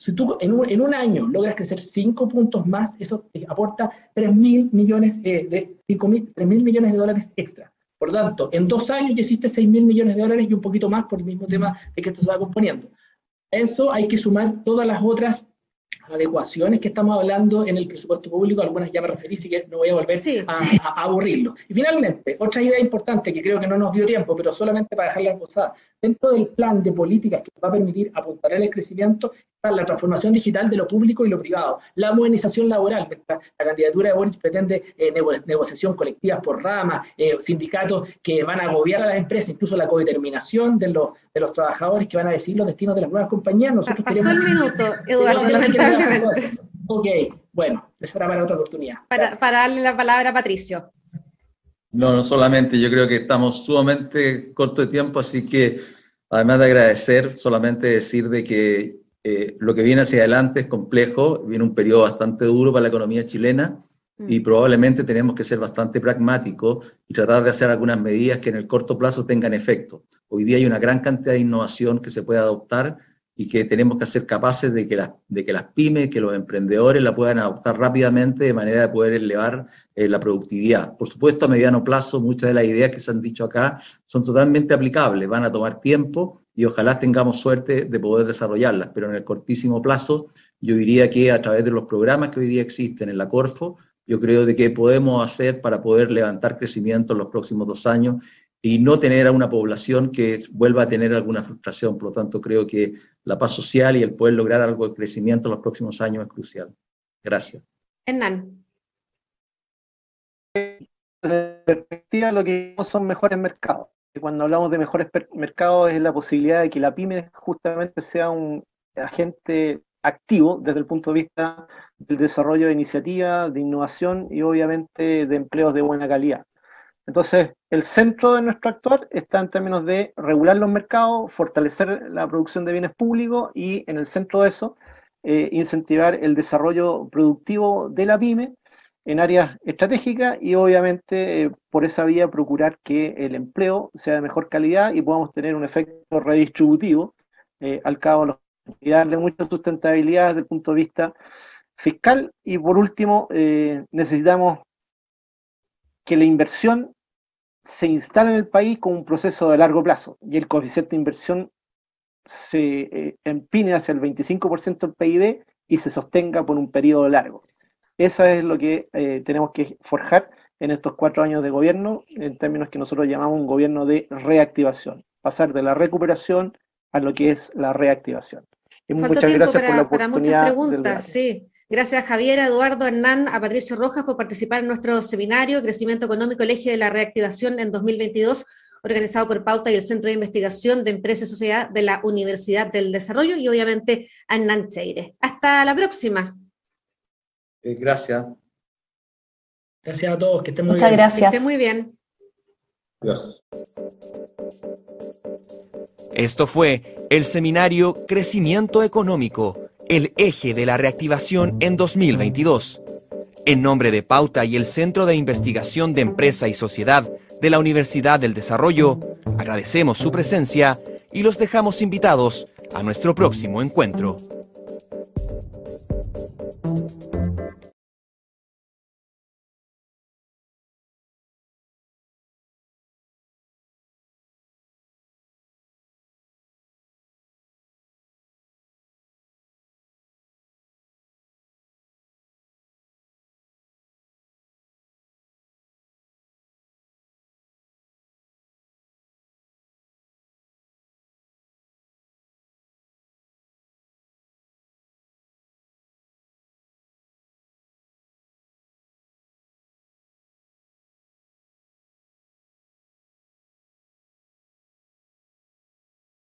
Si tú en un, año logras crecer 5 puntos más, eso te aporta 3 mil millones, eh, de, 5 mil, millones de dólares extra. Por lo tanto, en dos años ya hiciste 6 mil millones de dólares y un poquito más por el mismo tema de que esto se va componiendo. Eso hay que sumar todas las otras adecuaciones que estamos hablando en el presupuesto público, algunas ya me referí, así que no voy a volver a, aburrirlo. Y finalmente, otra idea importante que creo que no nos dio tiempo, pero solamente para dejarla posada, dentro del plan de políticas que va a permitir apuntar el crecimiento está la transformación digital de lo público y lo privado, la modernización laboral, la candidatura de Boris pretende eh, negociación colectiva por ramas, eh, sindicatos que van a agobiar a las empresas, incluso la codeterminación de los, de los trabajadores que van a decir los destinos de las nuevas compañías. Nosotros Pasó el minuto, Eduardo, lamentablemente. <laughs> Ok, bueno, eso era para otra oportunidad. Para, para darle la palabra a Patricio. No, no solamente, yo creo que estamos sumamente corto de tiempo, así que además de agradecer, solamente decir de que eh, lo que viene hacia adelante es complejo, viene un periodo bastante duro para la economía chilena y mm. probablemente tenemos que ser bastante pragmáticos y tratar de hacer algunas medidas que en el corto plazo tengan efecto. Hoy día hay una gran cantidad de innovación que se puede adoptar y que tenemos que ser capaces de que, las, de que las pymes, que los emprendedores la puedan adoptar rápidamente de manera de poder elevar eh, la productividad. Por supuesto, a mediano plazo, muchas de las ideas que se han dicho acá son totalmente aplicables, van a tomar tiempo y ojalá tengamos suerte de poder desarrollarlas, pero en el cortísimo plazo yo diría que a través de los programas que hoy día existen en la Corfo, yo creo de que podemos hacer para poder levantar crecimiento en los próximos dos años y no tener a una población que vuelva a tener alguna frustración. Por lo tanto, creo que la paz social y el poder lograr algo de crecimiento en los próximos años es crucial. Gracias. Hernán. Desde perspectiva, lo que son mejores mercados. Cuando hablamos de mejores mercados es la posibilidad de que la pyme justamente sea un agente activo desde el punto de vista del desarrollo de iniciativas, de innovación y obviamente de empleos de buena calidad. Entonces, el centro de nuestro actuar está en términos de regular los mercados, fortalecer la producción de bienes públicos y en el centro de eso, eh, incentivar el desarrollo productivo de la pyme en áreas estratégicas y obviamente eh, por esa vía procurar que el empleo sea de mejor calidad y podamos tener un efecto redistributivo eh, al cabo de los y darle mucha sustentabilidad desde el punto de vista fiscal. Y por último necesitamos que la inversión se instala en el país como un proceso de largo plazo y el coeficiente de inversión se eh, empine hacia el 25% del PIB y se sostenga por un periodo largo. Eso es lo que eh, tenemos que forjar en estos cuatro años de gobierno, en términos que nosotros llamamos un gobierno de reactivación, pasar de la recuperación a lo que es la reactivación. Y muchas gracias por la oportunidad. Para muchas preguntas, sí. Gracias a Javier, a Eduardo, Hernán, a Patricio Rojas por participar en nuestro seminario Crecimiento Económico, el eje de la reactivación en 2022, organizado por Pauta y el Centro de Investigación de Empresa y Sociedad de la Universidad del Desarrollo y obviamente a Hernán Cheire. Hasta la próxima. Eh, gracias. Gracias a todos, que estén muy Muchas bien. gracias. Que estén muy bien. Gracias. Esto fue el seminario Crecimiento Económico el eje de la reactivación en 2022. En nombre de Pauta y el Centro de Investigación de Empresa y Sociedad de la Universidad del Desarrollo, agradecemos su presencia y los dejamos invitados a nuestro próximo encuentro.